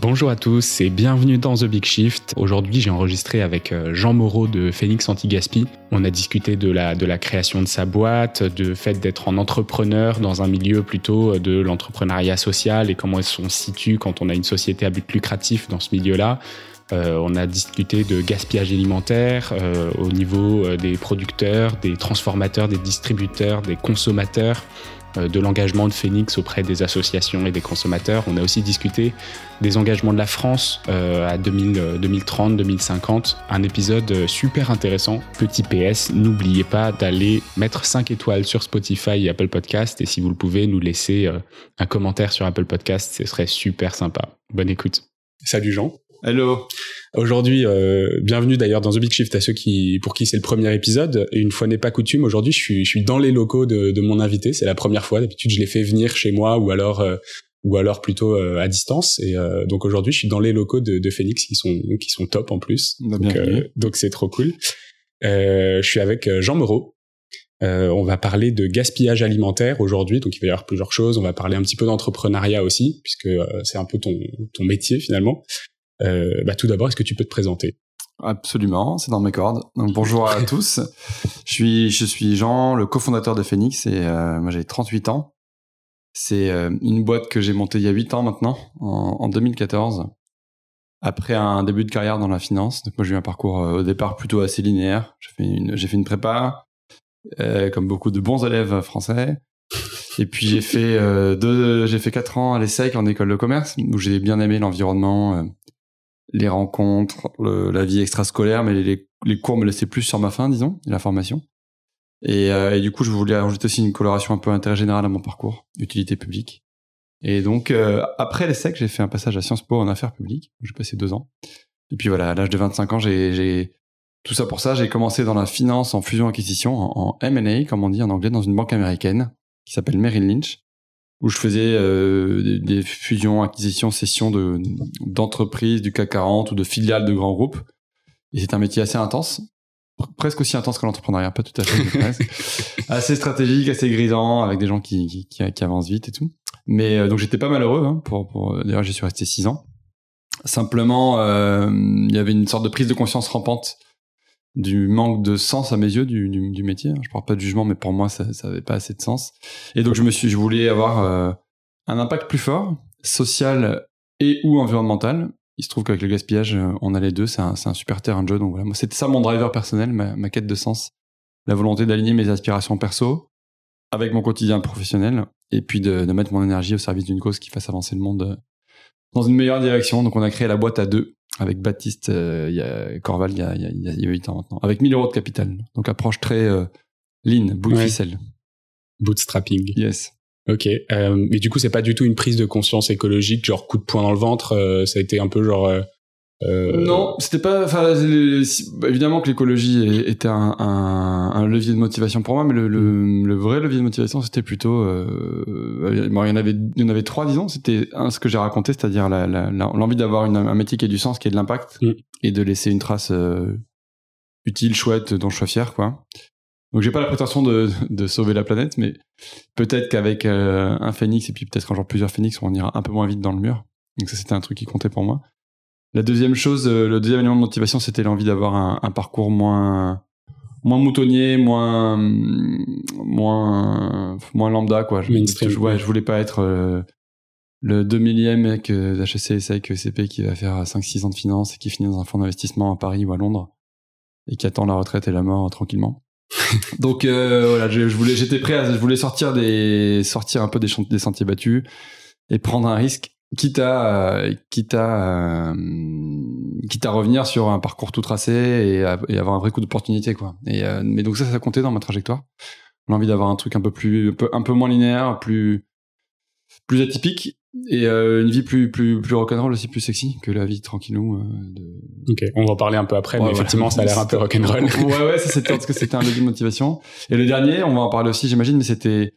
Bonjour à tous et bienvenue dans The Big Shift. Aujourd'hui, j'ai enregistré avec euh, Jean Moreau de Phoenix Anti-Gaspi. On a discuté de la, création de sa boîte, de fait d'être en entrepreneur dans un milieu plutôt de l'entrepreneuriat social et comment on se situe quand on a une société à but lucratif dans ce milieu-là. Euh, on a discuté de gaspillage alimentaire euh, au niveau euh, des producteurs, des transformateurs, des distributeurs, des consommateurs, euh, de l'engagement de Phoenix auprès des associations et des consommateurs. On a aussi discuté des engagements de la France euh, à 2030, 2050. Un épisode super intéressant. Petit PS, n'oubliez pas d'aller mettre 5 étoiles sur Spotify et Apple Podcast. Et si vous le pouvez, nous laisser euh, un commentaire sur Apple Podcast, ce serait super sympa. Bonne écoute. Salut Jean. Hello. Aujourd'hui, euh, bienvenue d'ailleurs dans The Big Shift à ceux qui, pour qui c'est le premier épisode. Et une fois n'est pas coutume, aujourd'hui, je suis, je suis dans les locaux de, de mon invité. C'est la première fois. D'habitude, je l'ai fait venir chez moi ou alors, euh, ou alors plutôt euh, à distance. Et euh, donc aujourd'hui, je suis dans les locaux de, de Phoenix qui sont, qui sont top en plus. Bah, Donc, euh, donc c'est trop cool. Euh, je suis avec Jean Moreau. Euh, on va parler de gaspillage alimentaire aujourd'hui, donc il va y avoir plusieurs choses. On va parler un petit peu d'entrepreneuriat aussi, puisque euh, c'est un peu ton, ton métier finalement. Euh, bah, tout d'abord, est-ce que tu peux te présenter? Absolument, c'est dans mes cordes. Donc bonjour à tous. Je suis, je suis Jean, le cofondateur de Phoenix et euh, moi j'ai 38 ans. C'est euh, une boîte que j'ai montée il y a 8 ans maintenant, en, en 2014. Après un début de carrière dans la finance, donc moi j'ai eu un parcours euh, au départ plutôt assez linéaire. J'ai fait une, j'ai fait une prépa, comme beaucoup de bons élèves français. Et puis j'ai fait deux, j'ai fait quatre ans à l'ESSEC en école de commerce où j'ai bien aimé l'environnement, les rencontres, la vie extrascolaire, mais les, cours me laissaient plus sur ma fin, disons, la formation. Et, euh, et du coup, je voulais rajouter aussi une coloration un peu intérêt général à mon parcours, utilité publique. Et donc, euh, après l'ESSEC, j'ai fait un passage à Sciences Po en affaires publiques. J'ai passé deux ans. Et puis voilà, à l'âge de 25 ans, j'ai, j'ai tout ça pour ça. J'ai commencé dans la finance en fusion-acquisition, en, en M&A, comme on dit en anglais, dans une banque américaine qui s'appelle Merrill Lynch, où je faisais euh, des, des fusions, acquisitions, cessions de, d'entreprises du CAC 40 ou de filiales de grands groupes. Et c'est un métier assez intense, pr- presque aussi intense que l'entrepreneuriat, pas tout à fait, assez stratégique, assez grisant, avec des gens qui, qui, qui, qui avancent vite et tout. Mais euh, donc j'étais pas malheureux. Hein, pour, pour d'ailleurs, j'y suis resté six ans. Simplement, euh, il y avait une sorte de prise de conscience rampante du manque de sens à mes yeux du, du, métier. Je parle pas de jugement, mais pour moi, ça, ça avait pas assez de sens. Et donc je me suis, je voulais avoir euh, un impact plus fort, social et ou environnemental. Il se trouve qu'avec le gaspillage, euh, on a les deux. C'est un, un super terrain de jeu. Donc voilà, c'était ça mon driver personnel, ma, quête de sens, la volonté d'aligner mes aspirations perso avec mon quotidien professionnel et puis de, de mettre mon énergie au service d'une cause qui fasse avancer le monde euh, dans une meilleure direction. Donc on a créé la boîte à deux avec Baptiste euh, il y a, Corval il y a, il y a, il y a- il y a 8 ans maintenant, avec 1000 euros de capital. Donc approche très euh, lean, bout de Ouais. ficelle. Bootstrapping. Yes. Ok. Euh, mais du coup, c'est pas du tout une prise de conscience écologique, genre coup de poing dans le ventre. euh, ça a été un peu genre. euh, euh, Non, c'était pas. Enfin, le- si- bah, évidemment que l'écologie était un, un, un levier de motivation pour moi, mais le, le, le vrai levier de motivation, c'était plutôt. Euh, bon, il y en avait, il y en avait trois, disons. C'était ce que j'ai raconté, c'est-à-dire l'envie d'avoir un métier qui ait du sens, qui ait de l'impact, Mm. et de laisser une trace euh, utile, chouette, dont je sois fier, quoi. Donc j'ai pas la prétention de, de sauver la planète, mais peut-être qu'avec un phénix et puis peut-être un jour plusieurs phénix, on ira un peu moins vite dans le mur. Donc ça c'était un truc qui comptait pour moi. La deuxième chose, euh, le deuxième élément de motivation, c'était l'envie d'avoir un, un parcours moins moins moutonnier, moins moins moins lambda quoi. Je, ouais, je voulais pas être euh, le 2 millième mec euh, d'HEC, SEC, ECP qui va faire 5-6 ans de finance et qui finit dans un fonds d'investissement à Paris ou à Londres et qui attend la retraite et la mort euh, tranquillement. Donc euh, voilà, je, je voulais, j'étais prêt à, je voulais sortir des, sortir un peu des, des sentiers battus et prendre un risque, quitte à, euh, quitte à, euh, quitte à revenir sur un parcours tout tracé et, à- et avoir un vrai coup d'opportunité quoi. Et euh, mais donc ça, ça comptait dans ma trajectoire. L'envie d'avoir un truc un peu plus, un peu, un peu moins linéaire, plus, plus atypique et euh, une vie plus, plus, plus rock'n'roll aussi, plus sexy que la vie tranquillou de, Ok. On va en parler un peu après, Ouais, mais effectivement, ça a l'air un peu rock'n'roll. ouais, ouais, ça c'était parce que c'était un levier de motivation. Et le dernier, on va en parler aussi, j'imagine, mais c'était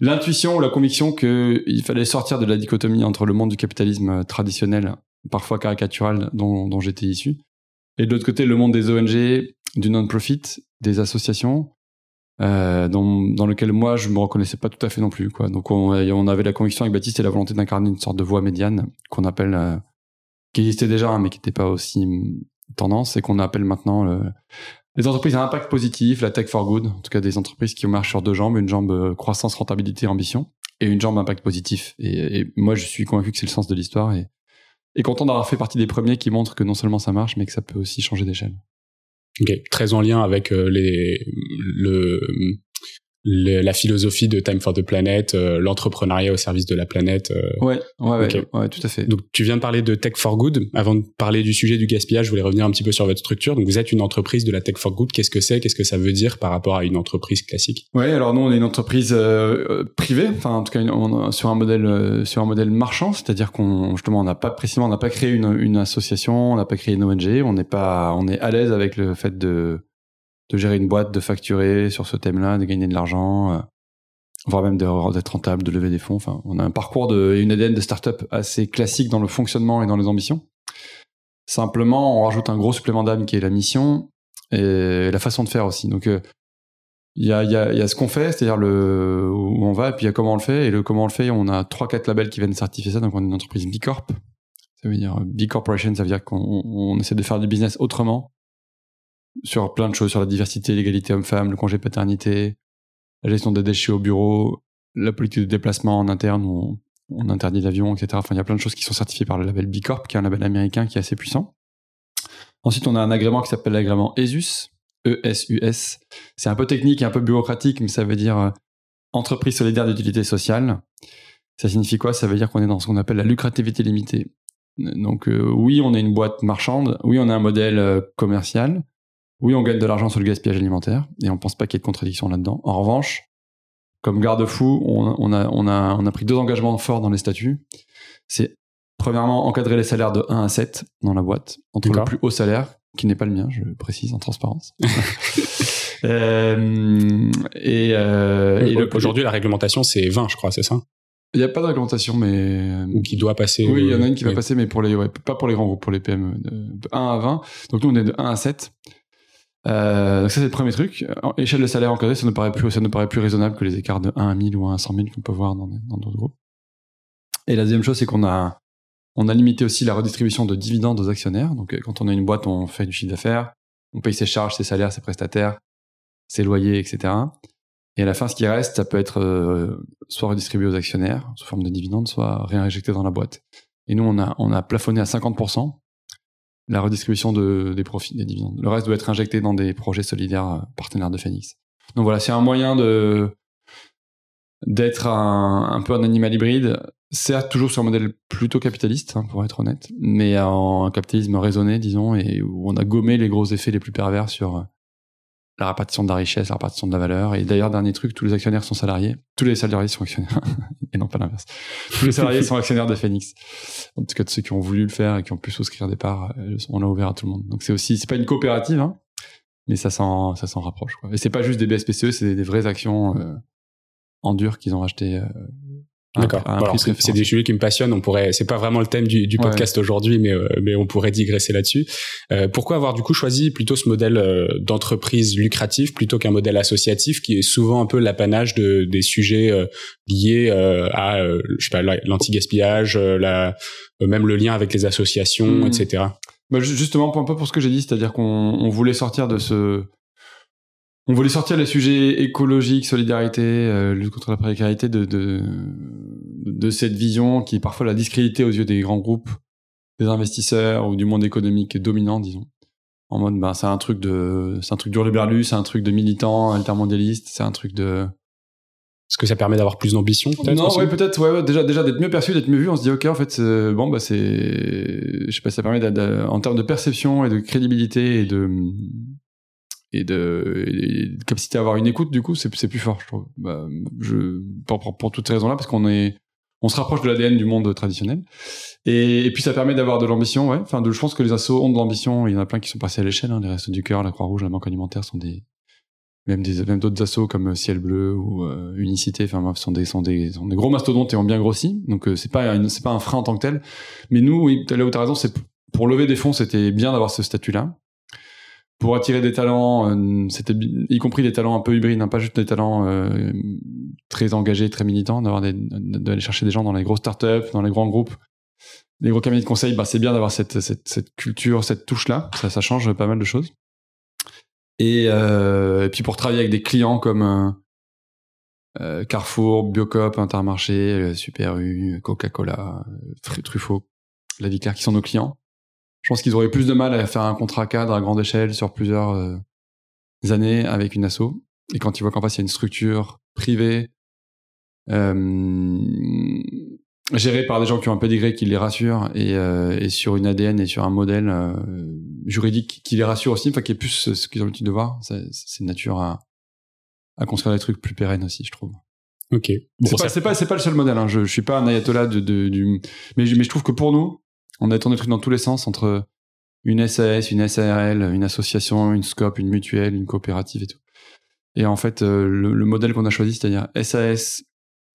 l'intuition ou la conviction que il fallait sortir de la dichotomie entre le monde du capitalisme euh, traditionnel, parfois caricatural, dont, dont j'étais issu, et de l'autre côté, le monde des ONG, du non-profit, des associations, euh, dans, dans lequel moi je me reconnaissais pas tout à fait non plus. Quoi. Donc on, on avait la conviction avec Baptiste et la volonté d'incarner une sorte de voie médiane qu'on appelle euh, qui existait déjà, hein, mais qui n'était pas aussi hum, tendance, et qu'on appelle maintenant le, les entreprises à impact positif, la tech for good, en tout cas des entreprises qui marchent sur deux jambes, une jambe euh, croissance, rentabilité, ambition, et une jambe impact positif. Et, moi, je suis convaincu que c'est le sens de l'histoire, et, et content d'avoir fait partie des premiers qui montrent que non seulement ça marche, mais que ça peut aussi changer d'échelle. Ok, très en lien avec euh, les, le, la philosophie de Time for the Planet, euh, l'entrepreneuriat au service de la planète. Euh. Ouais, ouais, ouais, tout à fait. Donc tu viens de parler de Tech for Good. Avant de parler du sujet du gaspillage, je voulais revenir un petit peu sur votre structure. Donc vous êtes une entreprise de la Tech for Good. Qu'est-ce que c'est? Qu'est-ce que ça veut dire par rapport à une entreprise classique? Ouais, alors nous on est une entreprise euh, privée, enfin en tout cas on, sur un modèle sur un modèle marchand, c'est-à-dire qu'on justement on n'a pas précisément on n'a pas créé une, une association, on n'a pas créé une ONG, on n'est pas on est à l'aise avec le fait de de gérer une boîte, de facturer sur ce thème-là, de gagner de l'argent, euh, voire même d'être rentable, de lever des fonds. Enfin, on a un parcours de, une ADN de start-up assez classique dans le fonctionnement et dans les ambitions. Simplement, on rajoute un gros supplément d'âme qui est la mission et la façon de faire aussi. Donc, euh, il y, a, ce qu'on fait, c'est-à-dire où on va, et puis il y a comment on le fait. Et le comment on le fait, on a trois quatre labels qui viennent certifier ça. Donc, on est une entreprise B Corp. Ça veut dire B Corporation, ça veut dire qu'on essaie de faire du business autrement sur plein de choses, sur la diversité, l'égalité homme-femme, le congé paternité, la gestion des déchets au bureau, la politique de déplacement en interne, où on, interdit l'avion, etc. Enfin, il y a plein de choses qui sont certifiées par le label B Corp, qui est un label américain qui est assez puissant. Ensuite, on a un agrément qui s'appelle l'agrément ESUS, E-S-U-S. C'est un peu technique et un peu bureaucratique, mais ça veut dire euh, entreprise solidaire d'utilité sociale. Ça signifie quoi? Ça veut dire qu'on est dans ce qu'on appelle la lucrativité limitée. Donc euh, oui, on est une boîte marchande, oui, on a un modèle euh, commercial, oui, on gagne de l'argent sur le gaspillage alimentaire et on pense pas qu'il y ait de contradiction là-dedans. En revanche, comme garde-fou, on, a, on, a, on a pris deux engagements forts dans les statuts. C'est premièrement encadrer les salaires de 1 à 7 dans la boîte, entre le plus haut salaire, qui n'est pas le mien, je précise en transparence. euh, et, euh, aujourd'hui, la réglementation, c'est 20, je crois, c'est ça? Il n'y a pas de réglementation, mais ou qui doit passer. Oui, il y en a une qui va passer, mais pour les, ouais, pas pour les grands groupes, pour les PME, de 1 à 20. Donc nous, on est de 1 à 7. Euh, donc ça c'est le premier truc. Échelle de salaire encadré, ça ne paraît plus, ça ne paraît plus raisonnable que les écarts de 1 à 1000 ou 1 à 100 000 qu'on peut voir dans d'autres groupes. Et la deuxième chose, c'est qu'on a, on a limité aussi la redistribution de dividendes aux actionnaires. Donc euh, quand on a une boîte, on fait du chiffre d'affaires, on paye ses charges, ses salaires, ses prestataires, ses loyers, etc. Et à la fin, ce qui reste, ça peut être euh, soit redistribué aux actionnaires sous forme de dividendes, soit réinjecté dans la boîte. Et nous, on a, on a plafonné à 50% la redistribution de, des profits, des dividendes. Le reste doit être injecté dans des projets solidaires euh, partenaires de Phoenix. Donc voilà, c'est un moyen de d'être un, peu un animal hybride, certes toujours sur un modèle plutôt capitaliste, hein, pour être honnête, mais en un capitalisme raisonné, disons, et où on a gommé les gros effets les plus pervers sur euh, la répartition de la richesse, la répartition de la valeur. Et d'ailleurs, dernier truc, tous les actionnaires sont salariés. Tous les salariés sont actionnaires. et non pas l'inverse. Tous les salariés sont actionnaires de Phoenix. En tout cas, de ceux qui ont voulu le faire et qui ont pu souscrire des parts, euh, on l'a ouvert à tout le monde. Donc c'est aussi, c'est pas une coopérative, hein, mais ça s'en, rapproche. Quoi. Et c'est pas juste des BSPCE, c'est des, vraies actions euh, en dur qu'ils ont achetées euh, D'accord. c'est des sujets qui me passionnent. On pourrait, c'est pas vraiment le thème du, du podcast aujourd'hui, mais euh, mais on pourrait digresser là-dessus. Euh, pourquoi avoir du coup choisi plutôt ce modèle euh, d'entreprise lucrative plutôt qu'un modèle associatif qui est souvent un peu l'apanage de des sujets euh, liés à, je sais pas, l'anti-gaspillage, la même le lien avec les associations, hmm. etc. Bah justement, un peu pour ce que j'ai dit, c'est-à-dire qu'on on voulait sortir de ce on voulait sortir les sujets écologiques, solidarité, euh, lutte contre la précarité de, de, de cette vision qui est parfois la discrédité aux yeux des grands groupes, des investisseurs ou du monde économique dominant, disons. En mode, ben, c'est un truc de, c'est un truc d'hurluberlu, c'est un truc de militant, altermondialiste, c'est un truc de, est-ce que ça permet d'avoir plus d'ambition peut-être Non, ouais, peut-être. Ouais, déjà, déjà d'être mieux perçu, d'être mieux vu. On se dit, ok, en fait, bon, bah c'est, je sais pas, ça permet en termes de perception et de crédibilité et de et de, capacité à avoir une écoute du coup c'est plus fort je trouve. Bah, je pour, pour, toutes ces raisons là parce qu'on est on se rapproche de l'ADN du monde traditionnel. Et, puis ça permet d'avoir de l'ambition ouais. Enfin de, je pense que les assos ont de l'ambition. Il y en a plein qui sont passés à l'échelle hein. les restos du cœur la Croix Rouge la Banque alimentaire sont des même des même d'autres assos comme Ciel Bleu ou euh, Unicité. Enfin sont des sont des sont des gros mastodontes et ont bien grossi. Donc euh, c'est pas c'est pas un frein en tant que tel. Mais nous oui là où t'as raison c'est pour lever des fonds c'était bien d'avoir ce statut là pour attirer des talents, euh, y compris des talents un peu hybrides, hein, pas juste des talents euh, très engagés, très militants, d'aller chercher des gens dans les grosses startups, dans les grands groupes, les gros cabinets de conseil, bah, c'est bien d'avoir cette, culture, cette touche-là. Ça, change pas mal de choses. Et, euh, et puis pour travailler avec des clients comme Carrefour, Biocop, Intermarché, Super U, Coca-Cola, Truffaut, La Vie Claire, qui sont nos clients. Je pense qu'ils auraient plus de mal à faire un contrat cadre à grande échelle sur plusieurs euh, années avec une asso. Et quand ils voient qu'en face il y a une structure privée euh, gérée par des gens qui ont un pédigré qui les rassure et, euh, et sur une ADN et sur un modèle euh, juridique qui les rassure aussi, enfin qui est plus ce qu'ils ont l'habitude de voir, c'est nature à, à construire des trucs plus pérennes aussi, je trouve. Ok. c'est pas, pas, pas le seul modèle. Hein. Je, je suis pas un ayatollah de, de, du, mais, mais je trouve que pour nous, on a tourné des trucs dans tous les sens entre une SAS, une SARL, une association, une SCOP, une mutuelle, une coopérative et tout. Et en fait, euh, le, modèle qu'on a choisi, c'est-à-dire SAS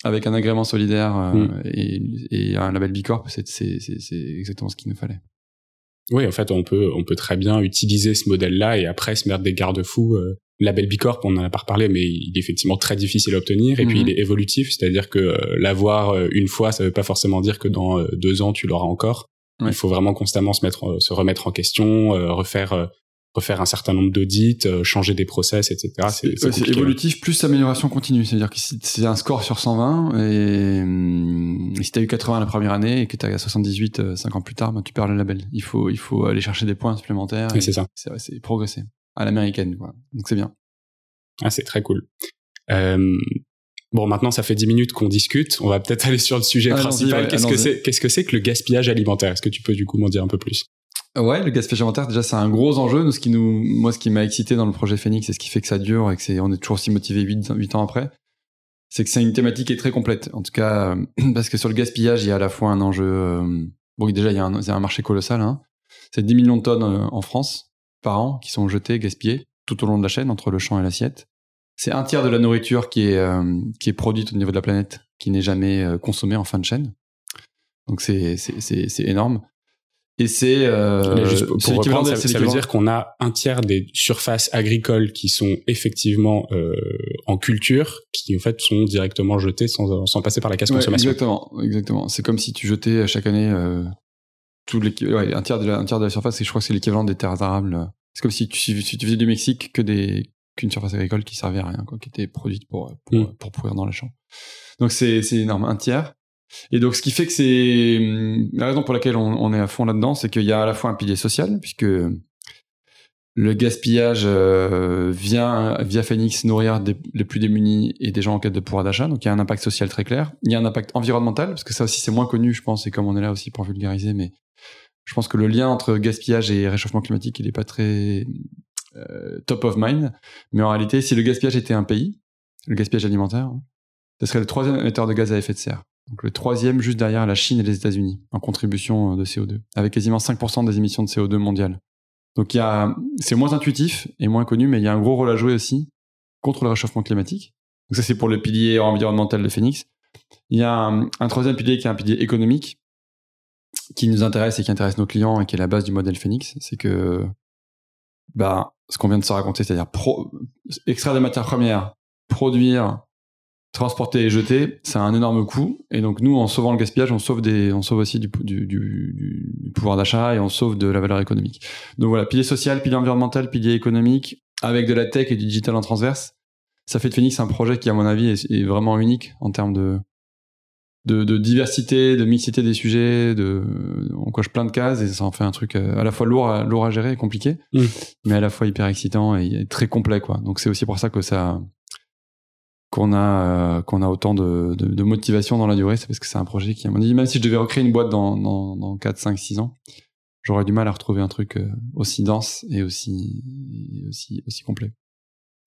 avec un agrément solidaire euh, mm. et, et, un label Bicorp, c'est exactement ce qu'il nous fallait. Oui, en fait, on peut, on peut très bien utiliser ce modèle-là et après se mettre des garde-fous. Euh, label Bicorp, on en a pas reparlé, mais il est effectivement très difficile à obtenir et puis mm-hmm. il est évolutif, c'est-à-dire que l'avoir une fois, ça veut pas forcément dire que dans deux ans tu l'auras encore. Il faut vraiment constamment se mettre, se remettre en question, refaire refaire un certain nombre d'audits, euh, changer des process, etc. C'est évolutif plus amélioration continue. C'est-à-dire que si c'est un score sur 120 et, hum, si tu as eu 80 la première année et que tu as 78 5 ans plus tard, ben, tu perds le label. Il faut, il faut aller chercher des points supplémentaires. Et c'est ça. C'est progresser à l'américaine. Donc c'est bien. Ah, c'est très cool. Euh, bon, maintenant, ça fait 10 minutes qu'on discute. On va peut-être aller sur le sujet principal. qu'est-ce que c'est, qu'est-ce que c'est que le gaspillage alimentaire? Est-ce que tu peux, du coup, m'en dire un peu plus? Ouais, le gaspillage alimentaire, déjà, c'est un gros enjeu. Nous, ce qui nous, moi, ce qui m'a excité dans le projet Phoenix et ce qui fait que ça dure et que c'est, on est toujours aussi motivé 8, 8 ans après, c'est que c'est une thématique qui est très complète. En tout cas, euh, parce que sur le gaspillage, il y a à la fois un enjeu, euh, bon, déjà, il y a un, un marché colossal, hein. C'est 10 millions de tonnes euh, en France par an qui sont jetées, gaspillées tout au long de la chaîne entre le champ et l'assiette. C'est un tiers de la nourriture qui est, qui est produite au niveau de la planète, qui n'est jamais consommée en fin de chaîne. Donc c'est, c'est, c'est, c'est énorme. Et c'est euh, ça, veut dire qu'on a un tiers des surfaces agricoles qui sont effectivement euh, en culture, qui en fait sont directement jetées sans, sans passer par la casse consommation. Exactement, exactement. C'est comme si tu jetais chaque année euh, tout ouais, un tiers de la, un tiers de la surface. Et je crois que c'est l'équivalent des terres arables. C'est comme si tu, si tu faisais du Mexique que des qu'une surface agricole qui servait à rien, quoi, qui était produite pour pour, mm. pour pourrir dans les champs. Donc c'est énorme, un tiers. Et donc, ce qui fait que c'est hum, la raison pour laquelle on, est à fond là-dedans, c'est qu'il y a à la fois un pilier social, puisque le gaspillage euh, vient via Phoenix nourrir les plus démunis et des gens en quête de pouvoir d'achat. Donc, il y a un impact social très clair. Il y a un impact environnemental, parce que ça aussi c'est moins connu, je pense, et comme on est là aussi pour vulgariser, mais je pense que le lien entre gaspillage et réchauffement climatique, il n'est pas très euh, top of mind. Mais en réalité, si le gaspillage était un pays, le gaspillage alimentaire, ce serait le troisième émetteur de gaz à effet de serre. Donc le troisième juste derrière la Chine et les États-Unis en contribution euh, de CO2, avec quasiment 5% des émissions de CO2 mondiales. Donc il y a, c'est moins intuitif et moins connu, mais il y a un gros rôle à jouer aussi contre le réchauffement climatique. Donc ça c'est pour le pilier environnemental de Phoenix. Il y a un, troisième pilier qui est un pilier économique qui nous intéresse et qui intéresse nos clients et qui est la base du modèle Phoenix, c'est que bah ce qu'on vient de se raconter, c'est-à-dire extraire des matières premières, produire transporter et jeter, c'est un énorme coût. Et donc nous, en sauvant le gaspillage, on sauve des, on sauve aussi du, pouvoir d'achat et on sauve de la valeur économique. Donc voilà, pilier social, pilier environnemental, pilier économique, avec de la tech et du digital en transverse. Ça fait de Phoenix un projet qui, à mon avis, est, vraiment unique en termes de, de, de, diversité, de mixité des sujets. De, on coche plein de cases et ça en fait un truc euh, à la fois lourd, à, lourd à gérer et compliqué, mmh. mais à la fois hyper excitant et très complet, quoi. Donc c'est aussi pour ça que ça, qu'on a euh, qu'on a autant de, de, motivation dans la durée, c'est parce que c'est un projet qui, à mon avis, même si je devais recréer une boîte dans, dans, dans 4, 5, 6 ans, j'aurais du mal à retrouver un truc euh, aussi dense et aussi, aussi, aussi complet.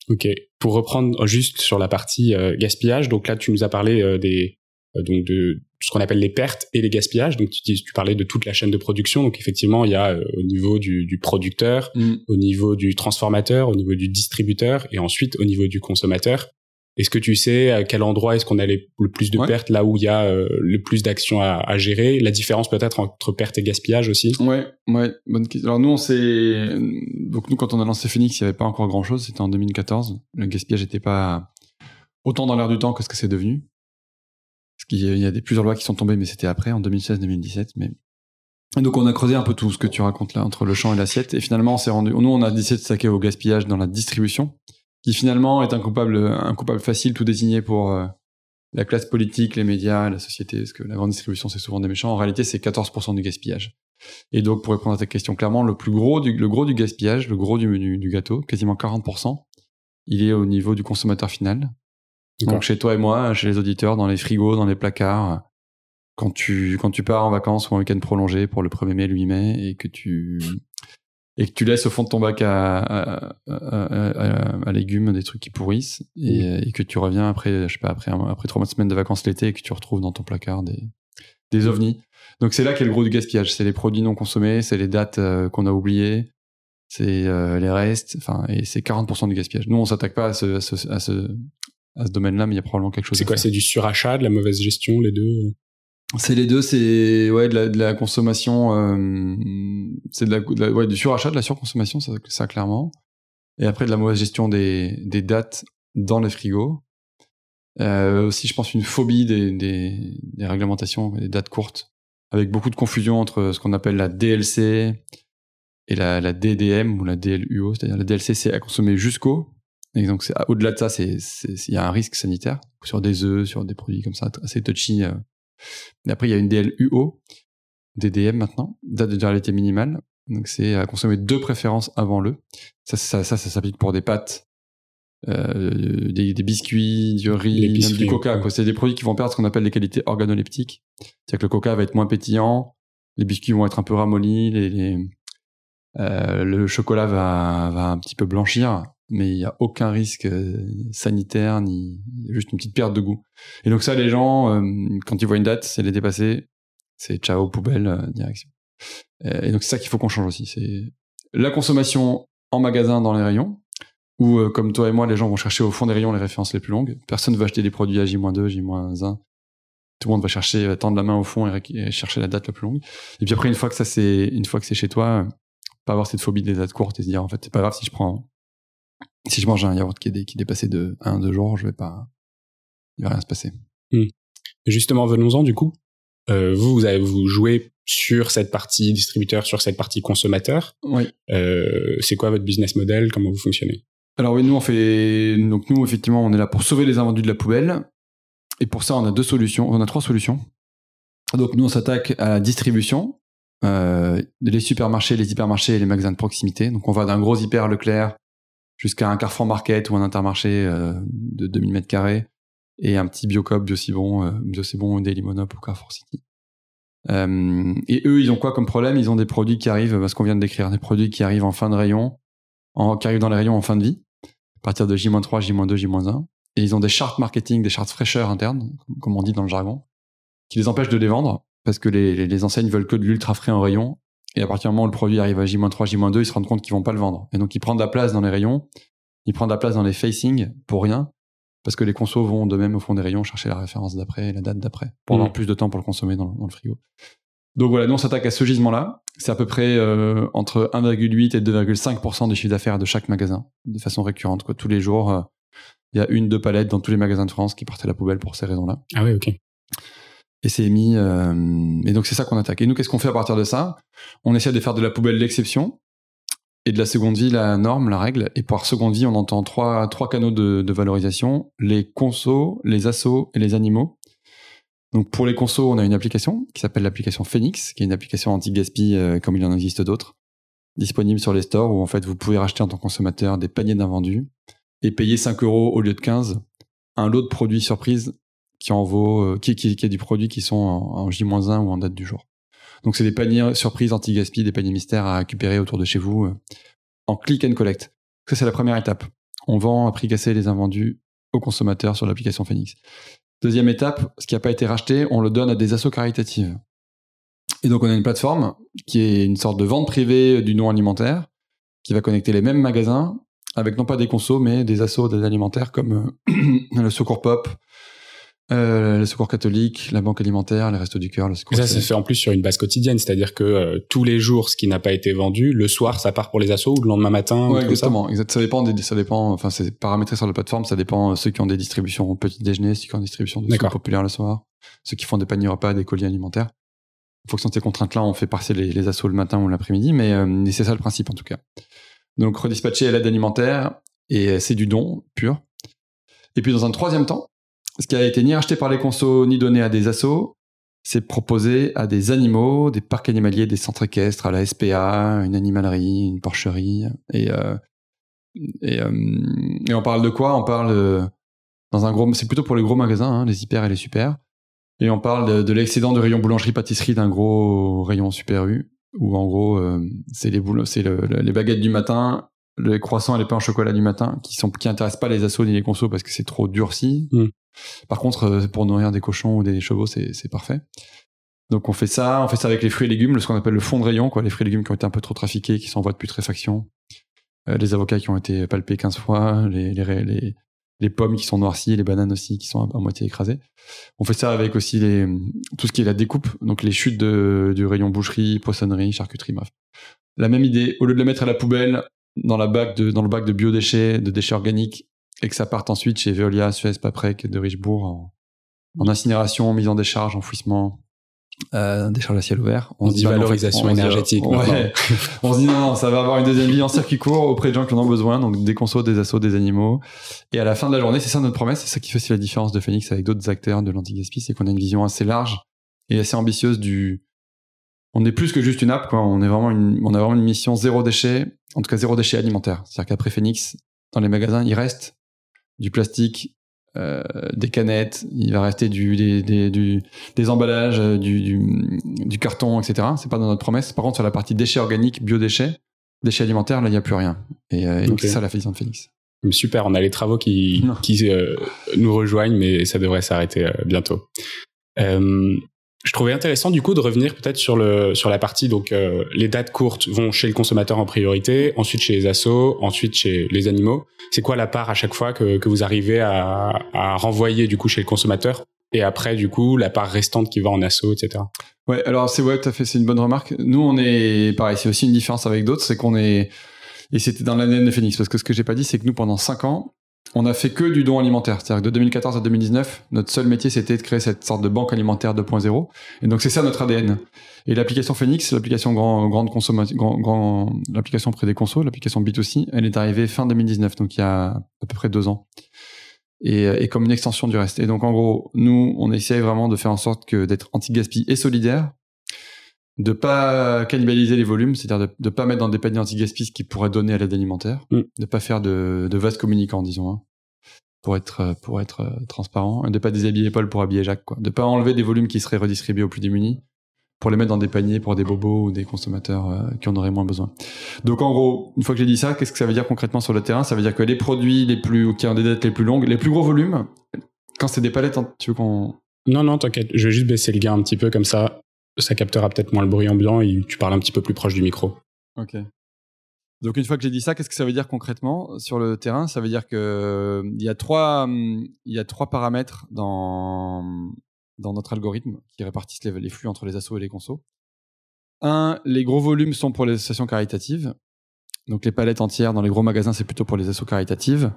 Ok. Pour reprendre juste sur la partie euh, gaspillage, donc là, tu nous as parlé des donc de ce qu'on appelle les pertes et les gaspillages. Donc tu, tu parlais de toute la chaîne de production. Donc effectivement, il y a au niveau du, du producteur, mm. au niveau du transformateur, au niveau du distributeur et ensuite au niveau du consommateur. Est-ce que tu sais à quel endroit est-ce qu'on a le plus de pertes, là où il y a euh, le plus d'actions à, gérer? La différence peut-être entre perte et gaspillage aussi? Ouais, ouais, bonne question. Alors nous, on s'est... Donc nous, quand on a lancé Phoenix, il n'y avait pas encore grand-chose, c'était en 2014. Le gaspillage n'était pas autant dans l'air du temps que ce que c'est devenu. Qu'il y a des plusieurs lois qui sont tombées, mais c'était après, en 2016-2017. Mais donc on a creusé un peu tout ce que tu racontes là entre le champ et l'assiette, et finalement on s'est rendu. Nous on a décidé de s'attaquer au gaspillage dans la distribution, qui finalement est un coupable, un coupable facile tout désigné pour euh, la classe politique, les médias, la société, parce que la grande distribution c'est souvent des méchants. En réalité c'est 14% du gaspillage. Et donc pour répondre à ta question clairement, le plus gros du, le gros du gaspillage, le gros du, du, du gâteau, quasiment 40%, il est au niveau du consommateur final. Donc chez toi et moi, chez les auditeurs, dans les frigos, dans les placards, quand tu quand tu pars en vacances ou en week-end prolongé pour le 1er mai, le 8 mai, et que tu et que tu laisses au fond de ton bac à, à, à, à légumes des trucs qui pourrissent et, et, que tu reviens après je sais pas après après trois mois de semaine de vacances l'été et que tu retrouves dans ton placard des des ovnis. Donc c'est là qu'est le gros du gaspillage. C'est les produits non consommés c'est les dates euh, qu'on a oubliées c'est euh, les restes enfin et c'est 40% du gaspillage. Nous on s'attaque pas à ce, à ce, à ce, à ce domaine là mais il y a probablement quelque chose c'est quoi c'est du surachat de la mauvaise gestion les deux c'est les deux, c'est ouais de la, de la consommation, euh, c'est de la, ouais du surachat, de la surconsommation, ça, ça clairement. Et après de la mauvaise gestion des, des dates dans les frigos. Euh, aussi, je pense une phobie des, des, des réglementations, des dates courtes, avec beaucoup de confusion entre ce qu'on appelle la DLC et la, la DDM ou la DLUO, c'est-à-dire la DLC c'est à consommer jusqu'au. Et donc c'est au-delà de ça, c'est il y a un risque sanitaire sur des œufs, sur des produits comme ça assez touchy. Euh, et après, il y a une DLUO, DDM maintenant, date de durabilité minimale. Donc c'est à consommer deux préférences avant le. Ça, ça, ça, ça s'applique pour des pâtes, euh, des, des, biscuits, du riz, même du coca. C'est des produits qui vont perdre ce qu'on appelle les qualités organoleptiques. C'est-à-dire que le coca va être moins pétillant, les biscuits vont être un peu ramollis, les, les euh, le chocolat va, va un petit peu blanchir mais il y a aucun risque euh, sanitaire ni juste une petite perte de goût. Et donc ça, les gens, euh, quand ils voient une date, c'est les dépasser, c'est ciao poubelle euh, direction. Et donc c'est ça qu'il faut qu'on change aussi, c'est la consommation en magasin dans les rayons, où comme toi et moi, les gens vont chercher au fond des rayons les références les plus longues. Personne ne va acheter des produits à J-2, J-1. Tout le monde va chercher, tendre la main au fond et, chercher la date la plus longue. Et puis après, une fois que ça c'est, une fois que c'est chez toi, pas avoir cette phobie des dates courtes et se dire en fait c'est pas grave si je prends si je mange un yaourt qui est, qui est dépassé de 1 2 jours, je vais pas, il va rien se passer. Hmm. Justement, venons-en du coup. Euh, vous, vous avez vous joué sur cette partie distributeur, sur cette partie consommateur. Oui. Euh, c'est quoi votre business model? Comment vous fonctionnez? Alors oui, nous on fait donc nous effectivement on est là pour sauver les invendus de la poubelle. Et pour ça, on a deux solutions. On a trois solutions. Donc nous on s'attaque à la distribution, euh, les supermarchés, les hypermarchés et les magasins de proximité. Donc on va d'un gros hyper Leclerc jusqu'à un Carrefour Market ou un Intermarché euh, de 2000 mètres carrés et un petit Biocop, Biocibon, euh, Biocibon, Daily Monop ou Carrefour City. Euh, et eux, ils ont quoi comme problème? Ils ont des produits qui arrivent, parce qu'on vient de décrire, des produits qui arrivent en fin de rayon, en, qui arrivent dans les rayons en fin de vie, à partir de J-3, J-2, J-1. Et ils ont des chartes marketing, des chartes fraîcheur internes, comme on dit dans le jargon, qui les empêchent de les vendre, parce que les, les enseignes veulent que de l'ultra frais en rayon, et à partir du moment où le produit arrive à J-3, J-2, ils se rendent compte qu'ils vont pas le vendre. Et donc, ils prennent de la place dans les rayons, ils prennent de la place dans les facing pour rien, parce que les consos vont de même au fond des rayons chercher la référence d'après et la date d'après, pour avoir mm. plus de temps pour le consommer dans, le frigo. Donc voilà, nous on s'attaque à ce gisement-là. C'est à peu près euh, entre 1,8 et 2,5% du chiffre d'affaires de chaque magasin, de façon récurrente. Quoi. Tous les jours, euh, il y a une, deux palettes dans tous les magasins de France qui partent à la poubelle pour ces raisons-là. Ah oui, ok et c'est mis euh, et donc c'est ça qu'on attaque. Et nous qu'est-ce qu'on fait à partir de ça? On essaie de faire de la poubelle l'exception et de la seconde vie la norme la règle. Et par seconde vie on entend trois trois canaux de, de valorisation les consos les assos et les animaux. Donc pour les consos on a une application qui s'appelle l'application Phoenix qui est une application anti-gaspi euh, comme il en existe d'autres disponible sur les stores où en fait vous pouvez racheter en tant que consommateur des paniers d'invendus et payer 5 euros au lieu de 15 un lot de produits surprise qui en vaut, euh, qui, qui, du produit qui sont en, J-1 ou en date du jour. Donc c'est des paniers surprises anti-gaspi, des paniers mystères à récupérer autour de chez vous euh, en click and collect. Ça c'est la première étape. On vend à prix cassé les invendus aux consommateurs sur l'application Phoenix. Deuxième étape, ce qui n'a pas été racheté, on le donne à des assos caritatives. Et donc on a une plateforme qui est une sorte de vente privée du non alimentaire qui va connecter les mêmes magasins avec non pas des consos mais des assos alimentaires comme euh, le Secours Pop, euh, le Secours catholique, la Banque alimentaire, les Restos du Cœur, le Secours. ça, se fait en plus sur une base quotidienne, c'est-à-dire que euh, tous les jours, ce qui n'a pas été vendu, le soir, ça part pour les assos ou le lendemain matin. Ouais, exactement. Ça. ça dépend des, ça dépend. Enfin, c'est paramétré sur la plateforme. Ça dépend euh, ceux qui ont des distributions au petit déjeuner, ceux qui ont des distributions de populaires le soir. ceux qui font des paniers repas, des colis alimentaires. En fonction de ces contraintes-là, on fait passer les, les assauts le matin ou l'après-midi, mais, mais c'est ça le principe en tout cas. Donc redispatcher à l'aide alimentaire, et c'est du don pur. Et puis dans un troisième temps, ce qui a été ni acheté par les consos ni donné à des assos, c'est proposé à des animaux, des parcs animaliers, des centres équestres, à la SPA, une animalerie, une porcherie. Et, euh, euh, on parle de quoi? On parle euh, dans un gros, c'est plutôt pour les gros magasins, hein, les hyper et les super. Et on parle de, de l'excédent de rayon boulangerie-pâtisserie d'un gros rayon super U, où en gros, c'est les, baguettes du matin, les croissants et les pains au chocolat du matin, qui sont qui intéressent pas les assos ni les consos parce que c'est trop durci. Mm. Par contre, euh, pour nourrir des cochons ou des chevaux, c'est parfait. Donc on fait ça, on fait ça avec les fruits et légumes, ce qu'on appelle le fond de rayon, quoi, les fruits et légumes qui ont été un peu trop trafiqués, qui sont en voie de putréfaction, euh, les avocats qui ont été palpés 15 fois, les, pommes qui sont noircies, les bananes aussi qui sont à, moitié écrasées. On fait ça avec aussi tout ce qui est la découpe, donc les chutes de, du rayon boucherie, poissonnerie, charcuterie, bref. La même idée, au lieu de le mettre à la poubelle, dans, la dans le bac de biodéchets, de déchets organiques, et que ça parte ensuite chez Veolia, Suez, Paprec, de Richebourg en, en incinération, mise en décharge, enfouissement, euh, décharge à ciel ouvert. On, se dit valorisation énergétique. on se dit non, non, ça va avoir une deuxième vie en circuit court auprès de gens qui en ont besoin, donc des consos, des assauts, des animaux. Et à la fin de la journée, c'est ça notre promesse, c'est ça qui fait aussi la différence de Phoenix avec d'autres acteurs de l'anti-gaspi, c'est qu'on a une vision assez large et assez ambitieuse du. On est plus que juste une app, quoi. On est vraiment une, on a vraiment une mission zéro déchet, en tout cas zéro déchet alimentaire. C'est-à-dire qu'après Phoenix, dans les magasins, il reste du plastique, euh, des canettes, il va rester du, des, des, du, des emballages, euh, du, du, du, carton, etc. C'est pas dans notre promesse. Par contre, sur la partie déchets organiques, biodéchets, déchets alimentaires, là, il n'y a plus rien. Et, euh, donc, c'est ça la de Phoenix. Super, on a les travaux qui, qui euh, nous rejoignent, mais ça devrait s'arrêter bientôt. Euh, je trouvais intéressant du coup de revenir peut-être sur le sur la partie donc euh, les dates courtes vont chez le consommateur en priorité, ensuite chez les assos, ensuite chez les animaux. C'est quoi la part à chaque fois que, que vous arrivez à, à renvoyer du coup chez le consommateur et après du coup la part restante qui va en asso, etc. Ouais, alors c'est ouais, tout à fait, c'est une bonne remarque. Nous on est pareil, c'est aussi une différence avec d'autres, c'est qu'on est et c'était dans l'année de Phoenix parce que ce que j'ai pas dit c'est que nous pendant cinq ans on a fait que du don alimentaire. C'est-à-dire que de 2014 à 2019, notre seul métier, c'était de créer cette sorte de banque alimentaire 2.0. Et donc, c'est ça notre ADN. Et l'application Phoenix, l'application grand, grande consommation, grand, grand, l'application près des consos, l'application B2C, elle est arrivée fin 2019, donc il y a à peu près deux ans. Et, et comme une extension du reste. Et donc, en gros, nous, on essaye vraiment de faire en sorte que d'être anti-gaspi et solidaire, de pas cannibaliser les volumes, c'est-à-dire de, de pas mettre dans des paniers anti-gaspi ce qui pourrait donner à l'aide alimentaire, mm. de pas faire de, de vases communicants, disons, hein, pour être pour être euh, transparent, de pas déshabiller Paul pour habiller Jacques, quoi, de pas enlever des volumes qui seraient redistribués aux plus démunis pour les mettre dans des paniers pour des bobos ou des consommateurs euh, qui en auraient moins besoin. Donc en gros, une fois que j'ai dit ça, qu'est-ce que ça veut dire concrètement sur le terrain? Ça veut dire que les produits les plus qui ont des dates les plus longues, les plus gros volumes, quand c'est des palettes, hein, tu veux qu'on non, non, t'inquiète. Je vais juste baisser le gain un petit peu comme ça ça captera peut-être moins le bruit ambiant et tu parles un petit peu plus proche du micro. Ok. Donc une fois que j'ai dit ça, qu'est-ce que ça veut dire concrètement sur le terrain? Ça veut dire que il y a trois il y a trois paramètres dans dans notre algorithme qui répartissent les, flux entre les assos et les consos. Un, les gros volumes sont pour les associations caritatives. Donc les palettes entières dans les gros magasins, c'est plutôt pour les assos caritatives.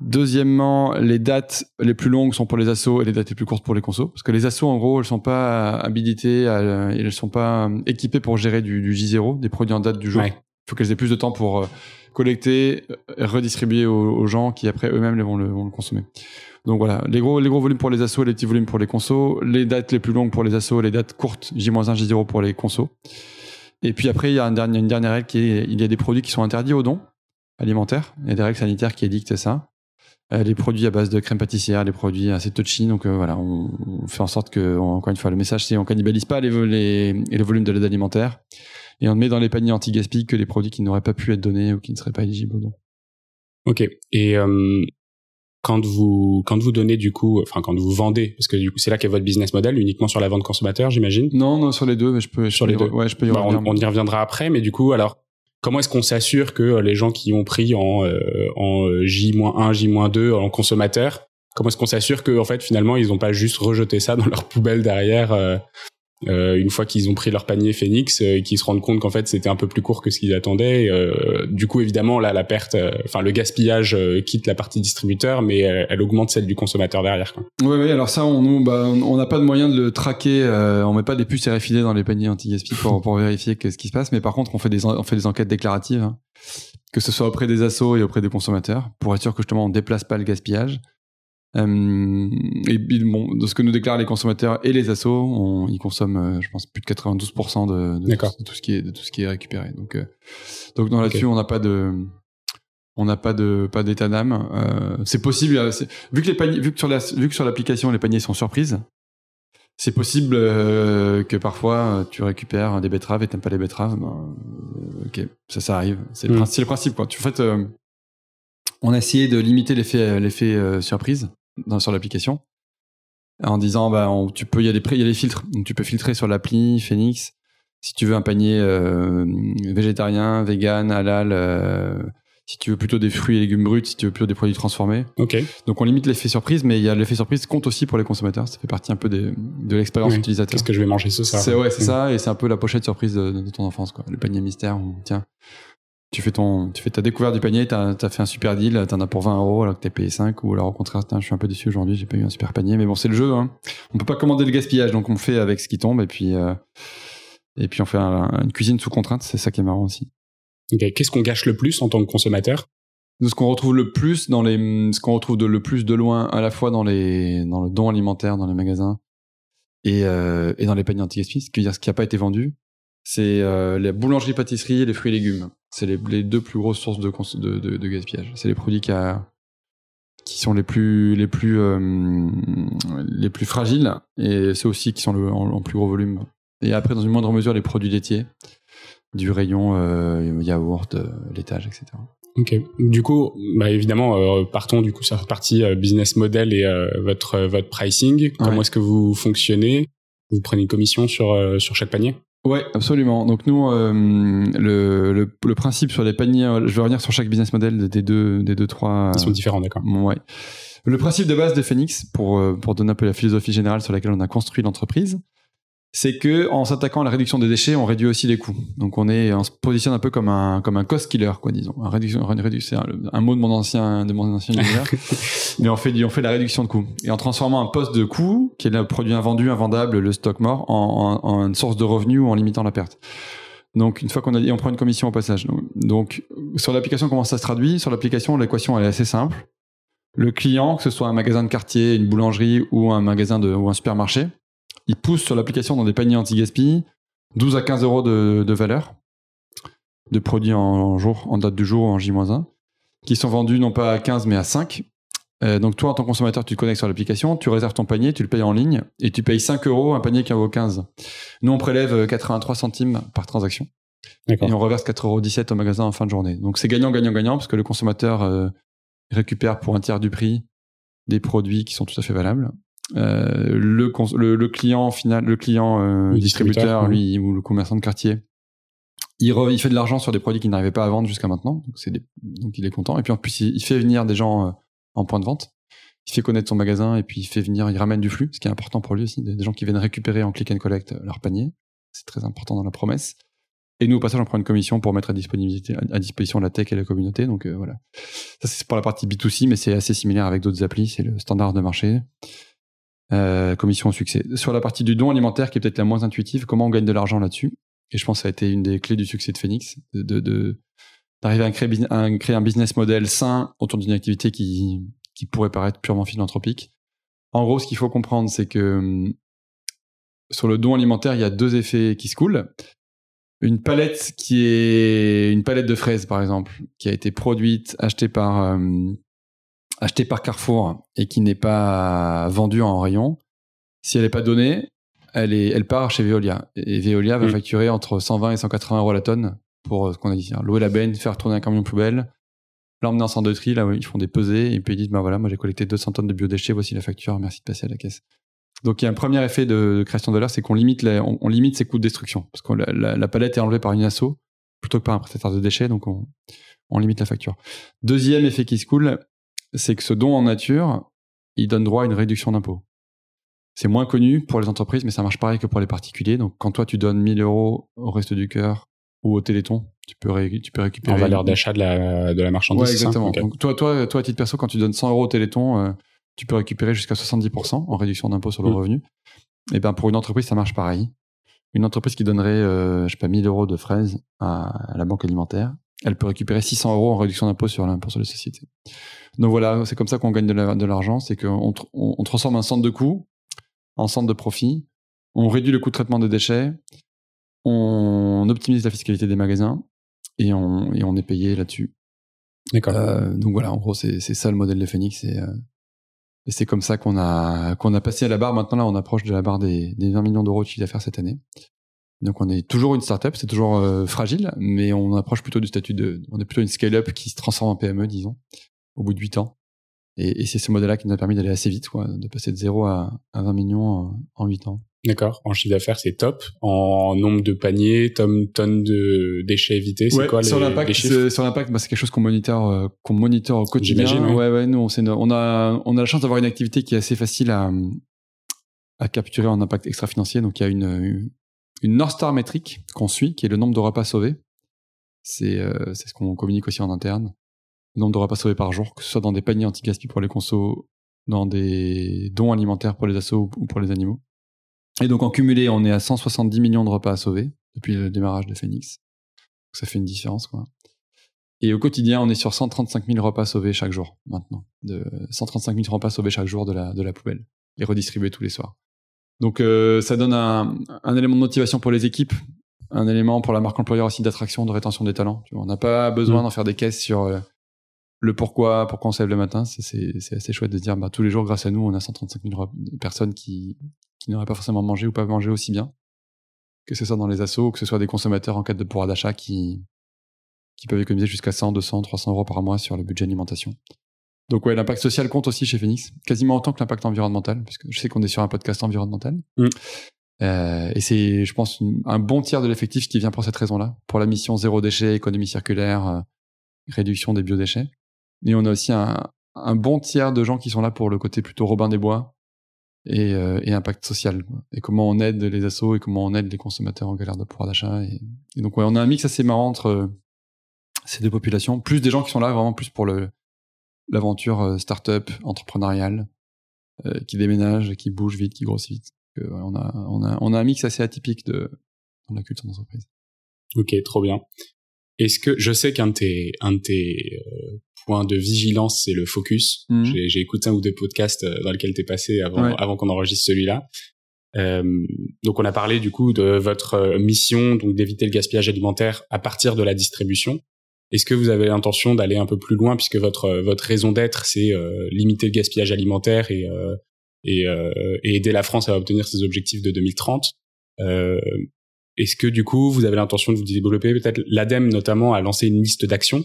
Deuxièmement, les dates les plus longues sont pour les assos et les dates les plus courtes pour les consos. Parce que les assos, en gros, elles sont pas habilitées, à, elles sont pas euh, équipées pour gérer du, du J0, des produits en date du jour. Il faut qu'elles aient plus de temps pour euh, collecter, redistribuer aux, gens qui après eux-mêmes vont le, vont le consommer. Donc voilà, les gros, les gros volumes pour les assos, les petits volumes pour les consos, les dates les plus longues pour les assos, les dates courtes, J-1, J0 pour les consos. Et puis après, il y a une dernière, une dernière règle qui est, il y a des produits qui sont interdits aux dons alimentaires. Il y a des règles sanitaires qui édictent ça. Euh, les produits à base de crème pâtissière, les produits assez touchy. Donc euh, voilà, on, fait en sorte que, encore une fois, le message c'est on cannibalise pas les, les, les volumes de l'aide alimentaire et on ne met dans les paniers anti-gaspi que les produits qui n'auraient pas pu être donnés ou qui ne seraient pas éligibles au don. Ok. Et euh, quand vous quand vous donnez du coup, enfin quand vous vendez, parce que du coup c'est là qu'est votre business model, uniquement sur la vente consommateur, j'imagine? Non, non, sur les deux, mais je peux. sur les deux. Ouais, je peux y bah, on, on, y reviendra après, mais du coup alors comment est-ce qu'on s'assure que les gens qui ont pris en, euh, en J-1, J-2 en consommateur, comment est-ce qu'on s'assure que fait finalement ils n'ont pas juste rejeté ça dans leur poubelle derrière euh, Euh, une fois qu'ils ont pris leur panier Phoenix euh, et qu'ils se rendent compte qu'en fait c'était un peu plus court que ce qu'ils attendaient. Euh, du coup, évidemment, là, la perte, enfin le gaspillage quitte la partie distributeur, mais elle augmente celle du consommateur derrière. Oui. Alors ça, on nous, bah, on n'a pas de moyen de le traquer. on met pas des puces RFID dans les paniers anti-gaspi pour, pour vérifier ce qui se passe. Mais par contre, on fait des, on fait des enquêtes déclaratives, hein, que ce soit auprès des assos et auprès des consommateurs, pour être sûr que justement on déplace pas le gaspillage. Euh, et bon, de ce que nous déclarent les consommateurs et les assos, on, ils consomment, euh, je pense, plus de 92% de, de, tout, de, tout, ce qui est de tout ce qui est récupéré. Donc, euh, donc dans là-dessus, on n'a pas de, on n'a pas de pas d'état d'âme. Euh, c'est possible, vu que les paniers, vu que sur la, vu que sur l'application les paniers sont surprises, c'est possible que parfois tu récupères des betteraves et t'aimes pas les betteraves. Ben, ok, ça, ça arrive. C'est le, le, principe, quoi. Tu, en fait, on a essayé de limiter l'effet l'effet surprise dans, sur l'application en disant bah tu peux il y a des il y a des filtres. Donc tu peux filtrer sur l'appli Phoenix. Si tu veux un panier euh, végétarien vegan halal euh, si tu veux plutôt des fruits et légumes bruts si tu veux plutôt des produits transformés. Ok. Donc on limite l'effet surprise mais il y a l'effet surprise compte aussi pour les consommateurs. Ça fait partie un peu de l'expérience utilisateur. Qu'est-ce que je vais manger ce soir. C'est ouais c'est ça. Et c'est un peu la pochette surprise de, ton enfance quoi. Le panier mystère tiens tu fais ton, tu fais ta découverte du panier, t'as as fait un super deal, t'en as pour 20 euros alors que t'es payé 5 ou alors au contraire, je suis un peu déçu aujourd'hui, j'ai pas eu un super panier, mais bon, c'est le jeu, hein. On peut pas commander le gaspillage, donc on fait avec ce qui tombe et puis, euh, et puis on fait une cuisine sous contrainte, c'est ça qui est marrant aussi. Qu'est-ce qu'on gâche le plus en tant que consommateur? Ce qu'on retrouve le plus dans les, ce qu'on retrouve de, le plus de loin, à la fois dans les, dans le don alimentaire, dans les magasins et, euh, et dans les paniers anti-gaspi, ce qui dire ce qui a pas été vendu, c'est euh, la boulangerie-pâtisserie et les fruits et légumes. C'est les, les, deux plus grosses sources de, de, de, de gaspillage. C'est les produits qui, a, qui sont les plus les plus euh, les plus fragiles et ceux aussi qui sont le, en, plus gros volume. Et après, dans une moindre mesure, les produits laitiers, du rayon euh, yaourt, euh, laitage, etc. Ok. Du coup, bah évidemment, euh, partons du coup sur la partie business model et votre votre pricing. Comment est-ce que vous fonctionnez? Vous prenez une commission sur sur chaque panier? Ouais, absolument. Donc nous, euh, le, le, le, principe sur les paniers, euh, je vais revenir sur chaque business model des deux, des deux trois. Ils sont différents, d'accord. Ouais. Le principe de base de Phoenix, pour euh, pour donner un peu la philosophie générale sur laquelle on a construit l'entreprise, c'est que en s'attaquant à la réduction des déchets, on réduit aussi les coûts. Donc on est, on se positionne un peu comme un comme un cost killer, quoi, disons. Un réduction, c'est un, mot de mon ancien de mon ancien univers. mais on fait on fait la réduction de coûts et en transformant un poste de coût qui est le produit invendu, invendable, le stock mort, en, en, une source de revenus ou en limitant la perte. Donc une fois qu'on a dit, on prend une commission au passage. Donc, sur l'application, comment ça se traduit? Sur l'application, l'équation elle est assez simple. Le client, que ce soit un magasin de quartier, une boulangerie ou un magasin de ou un supermarché ils poussent sur l'application dans des paniers anti-gaspi 12 à 15 euros de, valeur de produits en, jour, en date du jour en J-1, qui sont vendus non pas à 15 mais à 5. Euh, donc toi, en tant que consommateur, tu te connectes sur l'application, tu réserves ton panier, tu le payes en ligne et tu payes 5 euros un panier qui en vaut 15. Nous, on prélève 83 centimes par transaction. Et on reverse 4,17 euros au magasin en fin de journée. Donc c'est gagnant, gagnant, gagnant parce que le consommateur euh, récupère pour un tiers du prix des produits qui sont tout à fait valables. Euh, le, le, client final, le client euh, distributeur, lui, ou le commerçant de quartier, il, il fait de l'argent sur des produits qu'il n'arrivait pas à vendre jusqu'à maintenant. Donc, il est content. Et puis en plus, il, fait venir des gens euh, en point de vente. Il fait connaître son magasin et puis il fait venir, il ramène du flux, ce qui est important pour lui aussi, des, gens qui viennent récupérer en click and collect leur panier. C'est très important dans la promesse. Et nous, au passage, on prend une commission pour mettre à, disponibilité, à disposition la tech et la communauté. Donc voilà. Ça, c'est pour la partie B2C, mais c'est assez similaire avec d'autres applis. C'est le standard de marché. Euh, commission au succès. Sur la partie du don alimentaire, qui est peut-être la moins intuitive, comment on gagne de l'argent là-dessus? Et je pense que ça a été une des clés du succès de Phoenix, de, de, d'arriver à créer, à créer un business model sain autour d'une activité qui, qui pourrait paraître purement philanthropique. En gros, ce qu'il faut comprendre, c'est que hum, sur le don alimentaire, il y a deux effets qui se coulent. Une palette qui est une palette de fraises, par exemple, qui a été produite, achetée par hum, acheté par Carrefour et qui n'est pas vendu en rayon, si elle n'est pas donnée, elle, est, elle part chez Veolia. Et Veolia va mm. facturer entre 120 et 180 euros la tonne pour euh, ce qu'on a dit. Louer la benne, faire tourner un camion poubelle, l'emmener en centre de tri, là où ils font des pesées, et puis ils disent, bah voilà, moi j'ai collecté 200 tonnes de biodéchets, voici la facture, merci de passer à la caisse. Donc il y a un premier effet de création de valeur, c'est qu'on limite, on, limite ses coûts de destruction. Parce que la, palette est enlevée par une asso plutôt que par un prestataire de déchets, donc on, on limite la facture. Deuxième effet qui se coule, c'est que ce don en nature, il donne droit à une réduction d'impôt. C'est moins connu pour les entreprises, mais ça marche pareil que pour les particuliers. Donc, quand toi, tu donnes 1000 euros au Resto du Cœur ou au Téléthon, tu peux, tu peux récupérer. En valeur d'achat de la, de la marchandise. Ouais, exactement. Donc, toi, toi, toi, à titre perso, quand tu donnes 100 euros au Téléthon, euh, tu peux récupérer jusqu'à 70% en réduction d'impôt sur le mmh. revenu. Et ben, pour une entreprise, ça marche pareil. Une entreprise qui donnerait, euh, je sais pas, 1000 euros de fraises à, la banque alimentaire, elle peut récupérer 600 euros en réduction d'impôt sur l'impôt sur les sociétés. Donc voilà, c'est comme ça qu'on gagne de l'argent, c'est qu'on on, transforme un centre de coût en centre de profit, on réduit le coût de traitement des déchets, on optimise la fiscalité des magasins et on, et on est payé là-dessus. D'accord. Euh, donc voilà, en gros, c'est ça le modèle de Phoenix. Et, euh, et c'est comme ça qu'on a, qu'on a passé à la barre. Maintenant, là, on approche de la barre des, des 20 millions d'euros de chiffre d'affaires cette année. Donc on est toujours une startup, c'est toujours euh, fragile, mais on approche plutôt du statut de, on est plutôt une scale-up qui se transforme en PME, disons, au bout de 8 ans. Et, et c'est ce modèle-là qui nous a permis d'aller assez vite, quoi, de passer de 0 à, à 20 millions en, en 8 ans. D'accord. En chiffre d'affaires, c'est top. En nombre de paniers, tonnes, tonnes de déchets évités, c'est quoi sur l'impact, Sur l'impact, bah, c'est quelque chose qu'on moniteur, euh, qu'on moniteur au quotidien. Ouais, ouais. Nous, on, on a, on a la chance d'avoir une activité qui est assez facile à, à capturer en impact extra-financier. Donc, il y a une, une North Star métrique qu'on suit, qui est le nombre de repas sauvés. C'est, euh, c'est ce qu'on communique aussi en interne. Le nombre de repas sauvés par jour, que ce soit dans des paniers anti-gaspi pour les consos, dans des dons alimentaires pour les assos ou pour les animaux. Et donc en cumulé, on est à 170 millions de repas à sauver depuis le démarrage de Phoenix. Donc, ça fait une différence, quoi. Et au quotidien, on est sur 135 000 repas sauvés chaque jour, maintenant. De 135 000 repas sauvés chaque jour de la, de la poubelle. Et redistribués tous les soirs. Donc, euh, ça donne un, un, élément de motivation pour les équipes, un élément pour la marque employeur aussi d'attraction, de rétention des talents. on n'a pas besoin mmh. d'en faire des caisses sur euh, le pourquoi, pourquoi on se lève le matin. C'est assez chouette de dire, bah, tous les jours, grâce à nous, on a 135 000 personnes qui, qui n'auraient pas forcément mangé ou pas mangé aussi bien, que ce soit dans les assos ou que ce soit des consommateurs en quête de pouvoir d'achat qui, qui peuvent économiser jusqu'à 100, 200, 300 euros par mois sur le budget alimentation. Donc ouais, l'impact social compte aussi chez Phoenix, quasiment autant que l'impact environnemental, parce que je sais qu'on est sur un podcast environnemental. Mm. Euh, et c'est, je pense, un bon tiers de l'effectif qui vient pour cette raison-là, pour la mission zéro déchet, économie circulaire, euh, réduction des biodéchets. Et on a aussi un, un bon tiers de gens qui sont là pour le côté plutôt Robin des Bois, et, euh, et impact social et comment on aide les assos et comment on aide les consommateurs en galère de pouvoir d'achat et, donc ouais on a un mix assez marrant entre euh, ces deux populations plus des gens qui sont là vraiment plus pour le l'aventure euh, start-up entrepreneuriale qui déménage qui bouge vite qui grossit vite on a on a on a un mix assez atypique de dans la culture d'entreprise ok trop bien est-ce que je sais qu'un de tes un de tes point de vigilance, c'est le focus. Mhm. J'ai écouté un ou deux podcasts euh, dans lesquels tu es passé avant, avant qu'on enregistre celui-là. Euh, donc on a parlé du coup de votre euh, mission, donc d'éviter le gaspillage alimentaire à partir de la distribution. Est-ce que vous avez l'intention d'aller un peu plus loin puisque votre votre raison d'être c'est limiter le gaspillage alimentaire et et, et, aider la France à obtenir ses objectifs de 2030 Est-ce que du coup vous avez l'intention de vous développer? Peut-être l'ADEME notamment a lancé une liste d'actions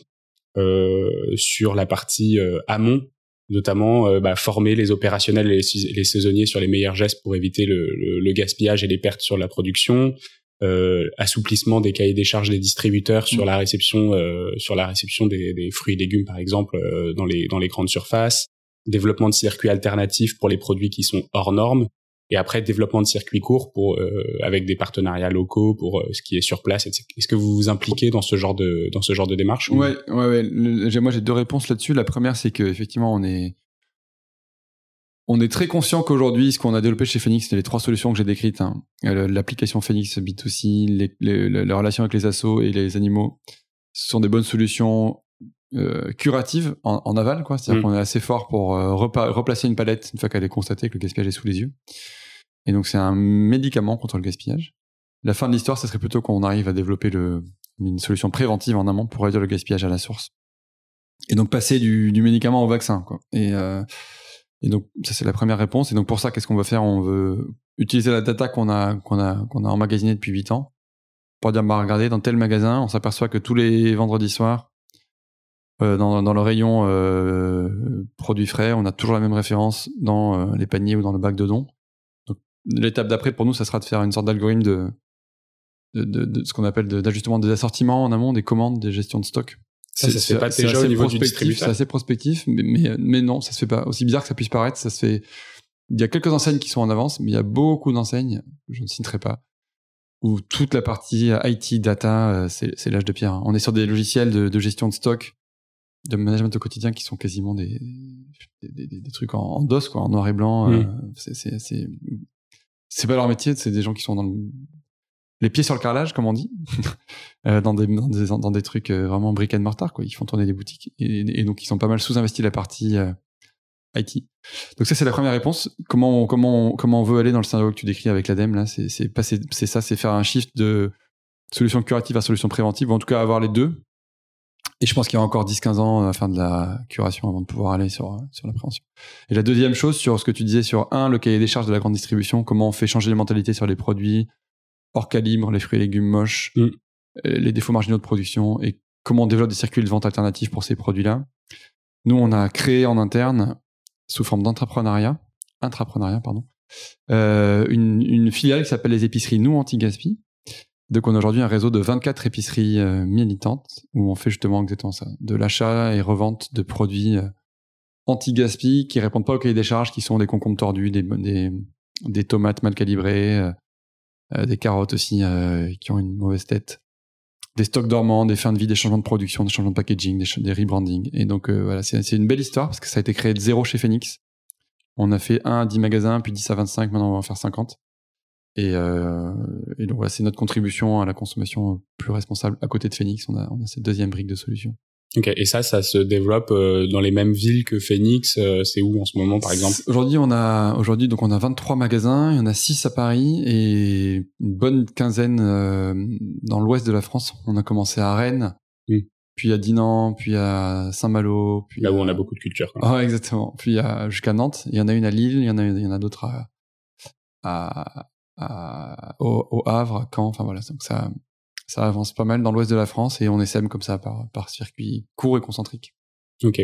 euh, sur la partie euh, amont notamment euh, bah, former les opérationnels et les, saisonniers sur les meilleurs gestes pour éviter le, le, gaspillage et les pertes sur la production, euh, assouplissement des cahiers des charges des distributeurs sur mmh. la réception euh, sur la réception des, des, fruits et légumes par exemple dans les dans les grandes surfaces, développement de circuits alternatifs pour les produits qui sont hors normes. Et après développement de circuits courts pour euh, avec des partenariats locaux pour euh, ce qui est sur place est-ce que vous vous impliquez dans ce genre de dans ce genre de démarche ouais ouais ouais. Moi j'ai deux réponses là-dessus. La première c'est que effectivement on est on est très conscient qu'aujourd'hui, ce qu'on a développé chez Phoenix, c'est les trois solutions que j'ai décrites. Hein. Euh, l'application Phoenix B2C, les, les, les, relations avec les assos et les animaux, ce sont des bonnes solutions euh, curatives en, en, aval. C'est-à-dire mm. qu'on est assez fort pour euh, replacer une palette une fois qu'elle est constatée que le gaspillage est sous les yeux. Et donc c'est un médicament contre le gaspillage. La fin de l'histoire, ce serait plutôt qu'on arrive à développer le, une solution préventive en amont pour réduire le gaspillage à la source. Et donc passer du, du médicament au vaccin. Quoi. Et, euh, et donc ça c'est la première réponse. Et donc pour ça, qu'est-ce qu'on va faire? On veut utiliser la data qu'on a qu'on a qu'on a emmagasinée depuis 8 ans pour dire bah regardez dans tel magasin, on s'aperçoit que tous les vendredis soirs euh, dans, dans, le rayon euh, produits frais, on a toujours la même référence dans euh, les paniers ou dans le bac de dons l'étape d'après pour nous, ça sera de faire une sorte d'algorithme de, de, de, ce qu'on appelle d'ajustement des assortiments en amont, des commandes, des gestions de stock. Ça, ça se fait pas déjà au niveau du C'est assez prospectif, mais, mais, mais, non, ça se fait pas. Aussi bizarre que ça puisse paraître, ça se fait il y a quelques enseignes qui sont en avance, mais il y a beaucoup d'enseignes, je ne citerai pas, où toute la partie IT, data, c'est l'âge de pierre. Hein. On est sur des logiciels de, gestion de stock, de management au quotidien qui sont quasiment des, des, trucs en, DOS, quoi, en noir et blanc. Mm. c'est pas leur métier, c'est des gens qui sont dans le, les pieds sur le carrelage, comme on dit, euh, dans, des, dans, des, dans, des, trucs euh, vraiment brick and mortar, quoi. Ils font tourner des boutiques. Et, donc, ils sont pas mal sous-investis la partie euh, IT. Donc ça, c'est la première réponse. Comment on, comment comment on veut aller dans le scénario que tu décris avec l'ADEME, là, c'est, c'est, c'est ça, c'est faire un shift de solution curative à solution préventive, ou en tout cas avoir les deux. Et je pense qu'il y a encore 10-15 ans à faire de la curation avant de pouvoir aller sur, sur la prévention. Et la deuxième chose, sur ce que tu disais sur, un, le cahier des charges de la grande distribution, comment on fait changer les mentalités sur les produits, hors calibre, les fruits et légumes moches, mm. euh, les défauts marginaux de production et comment on développe des circuits de vente alternatifs pour ces produits-là. Nous, on a créé en interne, sous forme d'entrepreneuriat, intrapreneuriat, pardon, euh, une, filiale qui s'appelle les épiceries Nous Anti-Gaspi. Donc, on a aujourd'hui un réseau de 24 épiceries euh, militantes où on fait justement exactement ça, de l'achat et revente de produits anti-gaspi qui répondent pas au cahier des charges, qui sont des concombres tordus, des, des, des tomates mal calibrées, des carottes aussi euh, qui ont une mauvaise tête, des stocks dormants, des fins de vie, des changements de production, des changements de packaging, des, des rebranding. Et donc euh, voilà, c'est une belle histoire parce que ça a été créé de zéro chez Phoenix. On a fait 1 à 10 magasins, puis 10 à 25, maintenant on va en faire 50. Et, euh, et donc voilà, c'est notre contribution à la consommation plus responsable. À côté de Phoenix, on a, on a cette deuxième brique de solution. Ok, et ça, ça se développe euh, dans les mêmes villes que Phoenix. Euh, c'est où en ce moment, par exemple? Aujourd'hui, on a aujourd'hui donc on a 23 magasins, il y en a 6 à Paris et une bonne quinzaine euh, dans l'ouest de la France. On a commencé à Rennes, hmm. puis à Dinan, puis à Saint-Malo, puis là où on a beaucoup de culture. Ah, exactement. Puis jusqu'à Nantes. Il y en a une à Lille, il y en a il y en a d'autres à, à, à au, au, Havre, Caen. Enfin voilà, donc ça ça avance pas mal dans l'ouest de la France et on essaime comme ça par, par circuit court et concentrique. Ok.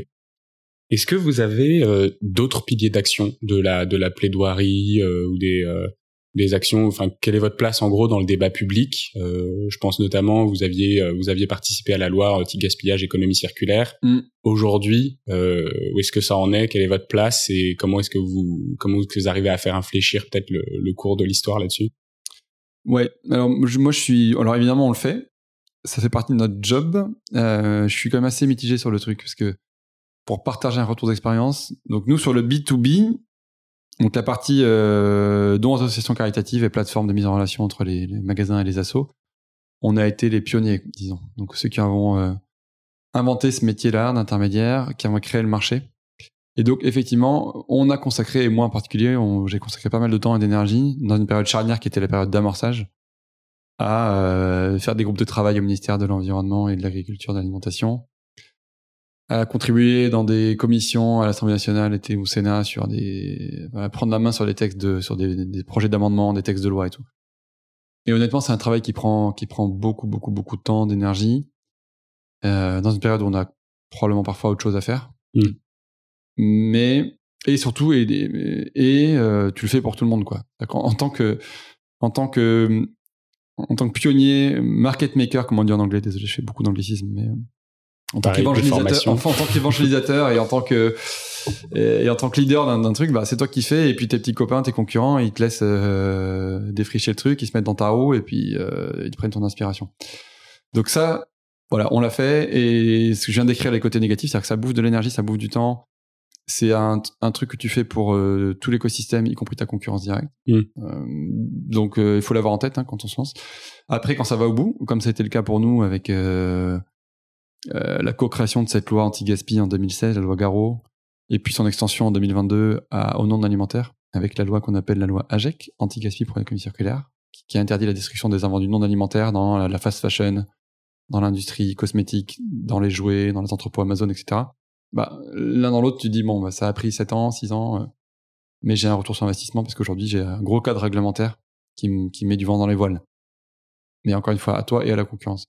Est-ce que vous avez euh, d'autres piliers d'action de la de la plaidoirie euh, ou des euh, des actions? Enfin, quelle est votre place en gros dans le débat public? Je pense notamment vous aviez vous aviez participé à la loi anti-gaspillage économie circulaire. Mm. Aujourd'hui, où est-ce que ça en est? Quelle est votre place? Et comment est-ce que vous comment est-ce que vous arrivez à faire infléchir peut-être le, le cours de l'histoire là-dessus? Ouais, alors moi je suis. Alors évidemment, on le fait. Ça fait partie de notre job. Euh, je suis quand même assez mitigé sur le truc parce que pour partager un retour d'expérience, donc nous sur le B2B, donc la partie euh, dont association caritative et plateforme de mise en relation entre les, magasins et les assos, on a été les pionniers, disons. Donc ceux qui avons euh, inventé ce métier-là d'intermédiaire, qui ont créé le marché. Et donc, effectivement, on a consacré, et moi en particulier, j'ai consacré pas mal de temps et d'énergie dans une période charnière qui était la période d'amorçage à euh, faire des groupes de travail au ministère de l'Environnement et de l'Agriculture et de l'Alimentation, à contribuer dans des commissions à l'Assemblée nationale et au Sénat sur des, à prendre la main sur des textes de, sur des projets d'amendement, des textes de loi et tout. Et honnêtement, c'est un travail qui prend, qui prend beaucoup, beaucoup, beaucoup de temps, d'énergie, euh, dans une période où on a probablement parfois autre chose à faire. Mmh mais et surtout et et euh, tu le fais pour tout le monde quoi. En, tant que en tant que en tant que pionnier, market maker, comme on dit en anglais, désolé, je fais beaucoup d'anglicisme, mais euh, en tant qu'évangélisateur, en, tant qu'évangélisateur et en tant que et, en tant que leader d'un truc, bah c'est toi qui fais et puis tes petits copains, tes concurrents, ils te laissent euh, défricher le truc, ils se mettent dans ta roue et puis ils te prennent ton inspiration. Donc ça, voilà, on l'a fait et ce que je viens d'écrire les côtés négatifs, c'est-à-dire que ça bouffe de l'énergie, ça bouffe du temps, c'est un, un, truc que tu fais pour euh, tout l'écosystème, y compris ta concurrence directe. Mm. Euh, donc euh, il faut l'avoir en tête hein, quand on se lance. Après, quand ça va au bout, comme ça a été le cas pour nous avec la co-création de cette loi anti-gaspi en 2016, la loi Garot, et puis son extension en 2022 à, au non alimentaire, avec la loi qu'on appelle la loi AGEC, anti-gaspi pour l'économie circulaire, qui, qui, interdit la destruction des invendus non alimentaires dans la, la fast fashion, dans l'industrie cosmétique, dans les jouets, dans les entrepôts Amazon, etc bah, l'un dans l'autre, tu dis, bon, bah, ça a pris 7 ans, 6 ans, euh, mais j'ai un retour sur investissement parce qu'aujourd'hui, j'ai un gros cadre réglementaire qui, qui met du vent dans les voiles. Mais encore une fois, à toi et à la concurrence.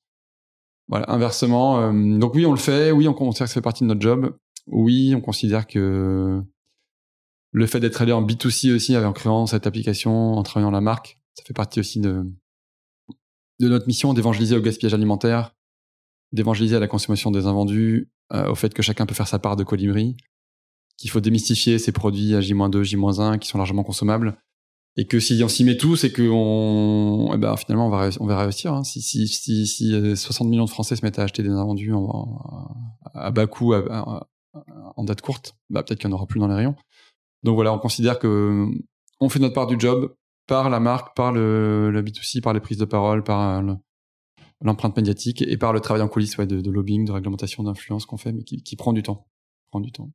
Voilà, inversement. Euh, donc oui, on le fait. Oui, on considère que ça fait partie de notre job. Oui, on considère que le fait d'être allé en B2C aussi, en créant cette application, en travaillant la marque, ça fait partie aussi de, de notre mission d'évangéliser au gaspillage alimentaire, d'évangéliser à la consommation des invendus, euh, au fait que chacun peut faire sa part de colibri. qu'il faut démystifier ces produits à J-2, J-1 qui sont largement consommables. Et que si on s'y met tous et que on, eh ben, finalement, on va, on va réussir. Hein. Si, si, si, si 60 millions de Français se mettent à acheter des invendus à bas coût, en date courte, bah, peut-être qu'il n'y en aura plus dans les rayons. Donc voilà, on considère que on fait notre part du job par la marque, par le, le B2C, par les prises de parole, par l'empreinte médiatique et par le travail en coulisses ouais, de, de lobbying, de réglementation, d'influence qu'on fait, mais qui, qui prend du temps. Prend du temps.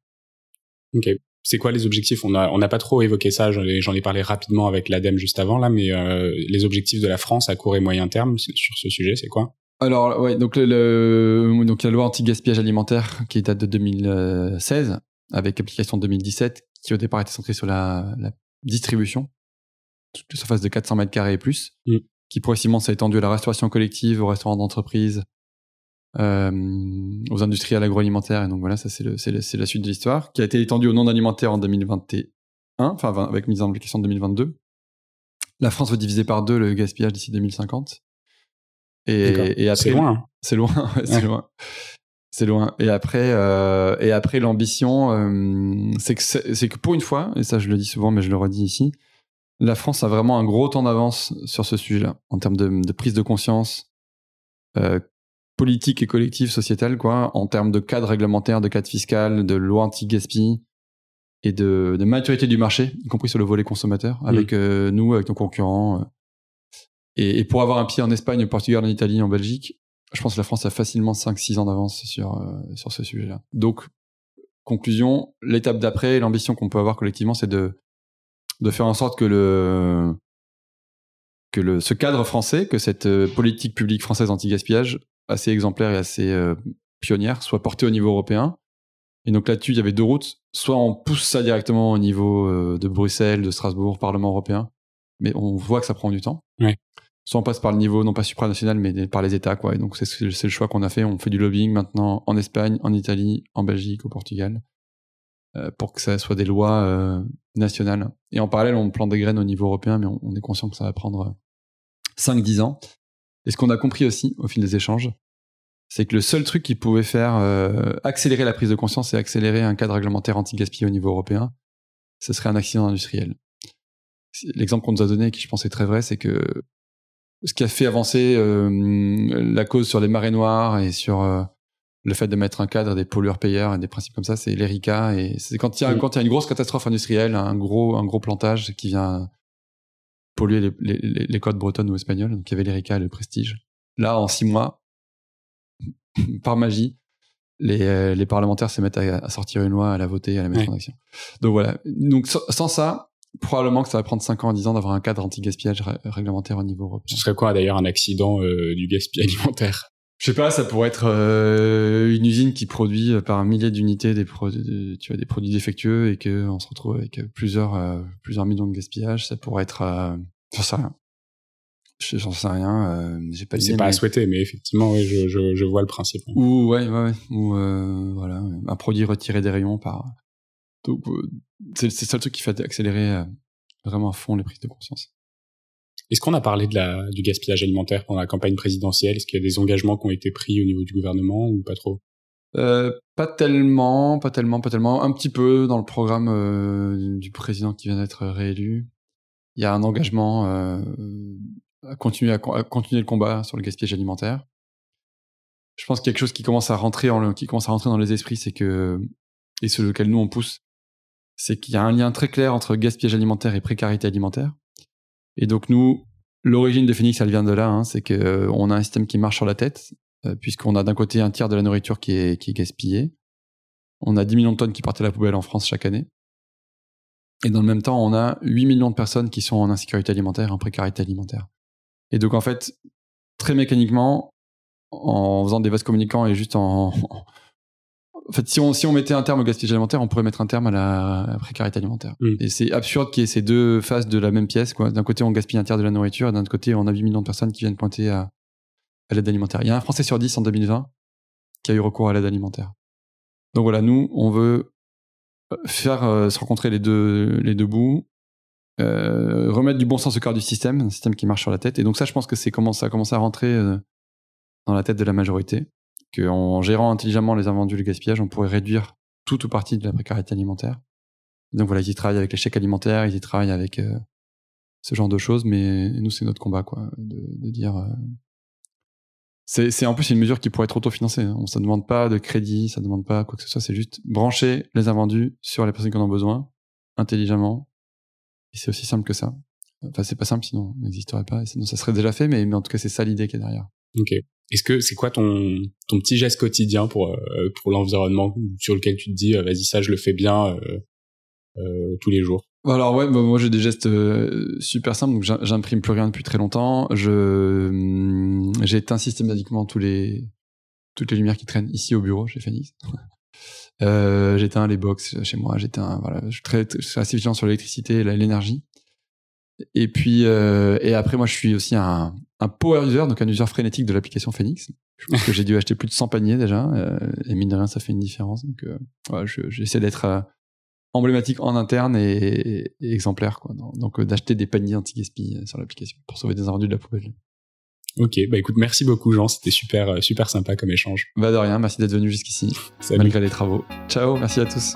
Ok. C'est quoi les objectifs? On n'a on a pas trop évoqué ça. J'en ai, ai, parlé rapidement avec l'ADEME juste avant là, mais euh, les objectifs de la France à court et moyen terme sur ce sujet, c'est quoi? Alors ouais, donc le, donc la loi anti-gaspillage alimentaire qui date de 2016 avec application 2017 qui au départ était centrée sur la, la distribution toute surface de 400 mètres carrés et plus, mm. Qui progressivement s'est étendu à la restauration collective, aux restaurants d'entreprise, euh, aux industriels agroalimentaires. Et donc voilà, ça c'est la suite de l'histoire, qui a été étendue au non alimentaire en 2021, enfin avec mise en application en 2022. La France veut diviser par deux le gaspillage d'ici 2050. Et, et après, c'est loin. C'est loin, c'est loin. C'est loin. Et après, euh, et après l'ambition, euh, c'est que c'est que pour une fois, et ça je le dis souvent, mais je le redis ici, la France a vraiment un gros temps d'avance sur ce sujet-là, en termes de, de, prise de conscience euh, politique et collective, sociétale, quoi, en termes de cadre réglementaire, de cadre fiscal, de loi anti-gaspi et de, de, maturité du marché, y compris sur le volet consommateur, mmh. avec euh, nous, avec nos concurrents. Euh. Et, et, pour avoir un pied en Espagne, au Portugal, en Italie, en Belgique, je pense que la France a facilement 5-6 ans d'avance sur, euh, sur ce sujet-là. Donc, conclusion, l'étape d'après, l'ambition qu'on peut avoir collectivement, c'est de, de faire en sorte que le, que le, ce cadre français, que cette euh, politique publique française anti-gaspillage, assez exemplaire et assez euh, pionnière, soit portée au niveau européen. Et donc là-dessus, il y avait deux routes. Soit on pousse ça directement au niveau de Bruxelles, de Strasbourg, Parlement européen, mais on voit que ça prend du temps. Soit on passe par le niveau non pas supranational mais par les États quoi. Et donc c'est le choix qu'on a fait. On fait du lobbying maintenant en Espagne, en Italie, en Belgique, au Portugal, euh, pour que ça soit des lois euh, nationales. Et en parallèle, on plante des graines au niveau européen, mais on, est conscient que ça va prendre 5-10 ans. Et ce qu'on a compris aussi au fil des échanges, c'est que le seul truc qui pouvait faire euh, accélérer la prise de conscience et accélérer un cadre réglementaire anti-gaspillage au niveau européen, ce serait un accident industriel. L'exemple qu'on nous a donné, qui je pense est très vrai, c'est que ce qui a fait avancer euh, la cause sur les marées noires et sur euh, le fait de mettre un cadre des pollueurs-payeurs et des principes comme ça, c'est l'ERICA. Et c'est quand il y a, quand il y a une grosse catastrophe industrielle, un gros, un gros plantage qui vient polluer les, les, les côtes bretonnes ou espagnoles. Donc il y avait l'ERICA et le Prestige. Là, en six mois, par magie, les, euh, les parlementaires se mettent à, sortir une loi, à la voter, à la mettre en action. Donc voilà. Donc sans ça, probablement que ça va prendre 5 ans à 10 ans d'avoir un cadre anti-gaspillage réglementaire au niveau européen. Ce serait quoi d'ailleurs un accident euh, du gaspillage alimentaire? Je sais pas, ça pourrait être euh, une usine qui produit euh, par un millier d'unités des produits, tu vois, des produits défectueux et que on se retrouve avec plusieurs plusieurs millions de gaspillage. Ça pourrait être, j'en sais rien. J'en sais rien. j'ai pas. C'est pas à souhaiter, mais effectivement, oui, je, je, je vois le principe. Ou ouais, ouais, ouais. ou voilà, un produit retiré des rayons par donc, euh, c'est le seul truc qui fait accélérer euh, vraiment à fond les prises de conscience. Est-ce qu'on a parlé du gaspillage alimentaire pendant la campagne présidentielle? Est-ce qu'il y a des engagements qui ont été pris au niveau du gouvernement ou pas trop? Euh, Pas tellement, pas tellement, pas tellement. Un petit peu dans le programme euh, du président qui vient d'être réélu. Il y a un engagement euh, à continuer le combat sur le gaspillage alimentaire. Je pense qu'il y a quelque chose qui commence à rentrer en, qui commence à rentrer dans les esprits, c'est que et sur lequel nous on pousse, c'est qu'il y a un lien très clair entre gaspillage alimentaire et précarité alimentaire. Et donc nous, l'origine de Phoenix, elle vient de là, hein, c'est qu'on euh, a un système qui marche sur la tête, euh, puisqu'on a d'un côté un tiers de la nourriture qui est, qui est gaspillée. On a 10 millions de tonnes qui partent à la poubelle en France chaque année. Et dans le même temps, on a 8 millions de personnes qui sont en insécurité alimentaire, en précarité alimentaire. Et donc en fait, très mécaniquement, en faisant des vases communicants et juste en, en fait, si on, si on mettait un terme au gaspillage alimentaire, on pourrait mettre un terme à la précarité alimentaire. Mm. Et c'est absurde qu'il y ait ces deux faces de la même pièce. Quoi. D'un côté, on gaspille un tiers de la nourriture, et d'un autre côté, on a 8 millions de personnes qui viennent pointer à, à l'aide alimentaire. Il y a un Français sur 10 en 2020 qui a eu recours à l'aide alimentaire. Donc voilà, nous, on veut faire euh, se rencontrer les deux, les deux bouts, euh, remettre du bon sens au cœur du système, un système qui marche sur la tête. Et donc ça, je pense que c'est comment ça commence à rentrer euh, dans la tête de la majorité qu'en gérant intelligemment les invendus le gaspillage, on pourrait réduire tout ou partie de la précarité alimentaire. Donc voilà, ils y travaillent avec les chèques alimentaires, ils y travaillent avec euh, ce genre de choses, mais nous, c'est notre combat, quoi, de, dire. Euh, c'est en plus une mesure qui pourrait être autofinancée. Hein. On, ça ne demande pas de crédit, ça ne demande pas quoi que ce soit, c'est juste brancher les invendus sur les personnes qui en ont besoin, intelligemment. Et c'est aussi simple que ça. Enfin, c'est pas simple, sinon ça n'existerait pas, sinon ça serait déjà fait, mais, mais en tout cas, c'est ça l'idée qui est derrière. Ok. Est-ce que c'est quoi ton ton petit geste quotidien pour euh, pour l'environnement sur lequel tu te dis euh, vas-y ça je le fais bien euh, tous les jours? Alors ouais, bah, moi j'ai des gestes super simples. Donc j'imprime plus rien depuis très longtemps. Je hum, j'éteins systématiquement tous les toutes les lumières qui traînent ici au bureau chez euh, j'éteins les box chez moi. J'éteins voilà. Je suis, assez vigilant sur l'électricité et l'énergie. Et puis et après moi je suis aussi un, un power user, donc un user frénétique de l'application Phoenix. Je pense que j'ai dû acheter plus de 100 paniers déjà, euh, et mine de rien, ça fait une différence. Donc, euh, ouais, j'essaie d'être euh, emblématique en interne et, et, exemplaire, quoi. Donc, euh, d'acheter des paniers anti-gaspi sur l'application pour sauver des invendus de la poubelle. Ok, bah écoute, merci beaucoup Jean, c'était super super sympa comme échange. Bah de rien, merci d'être venu jusqu'ici, malgré les travaux. Ciao, merci à tous.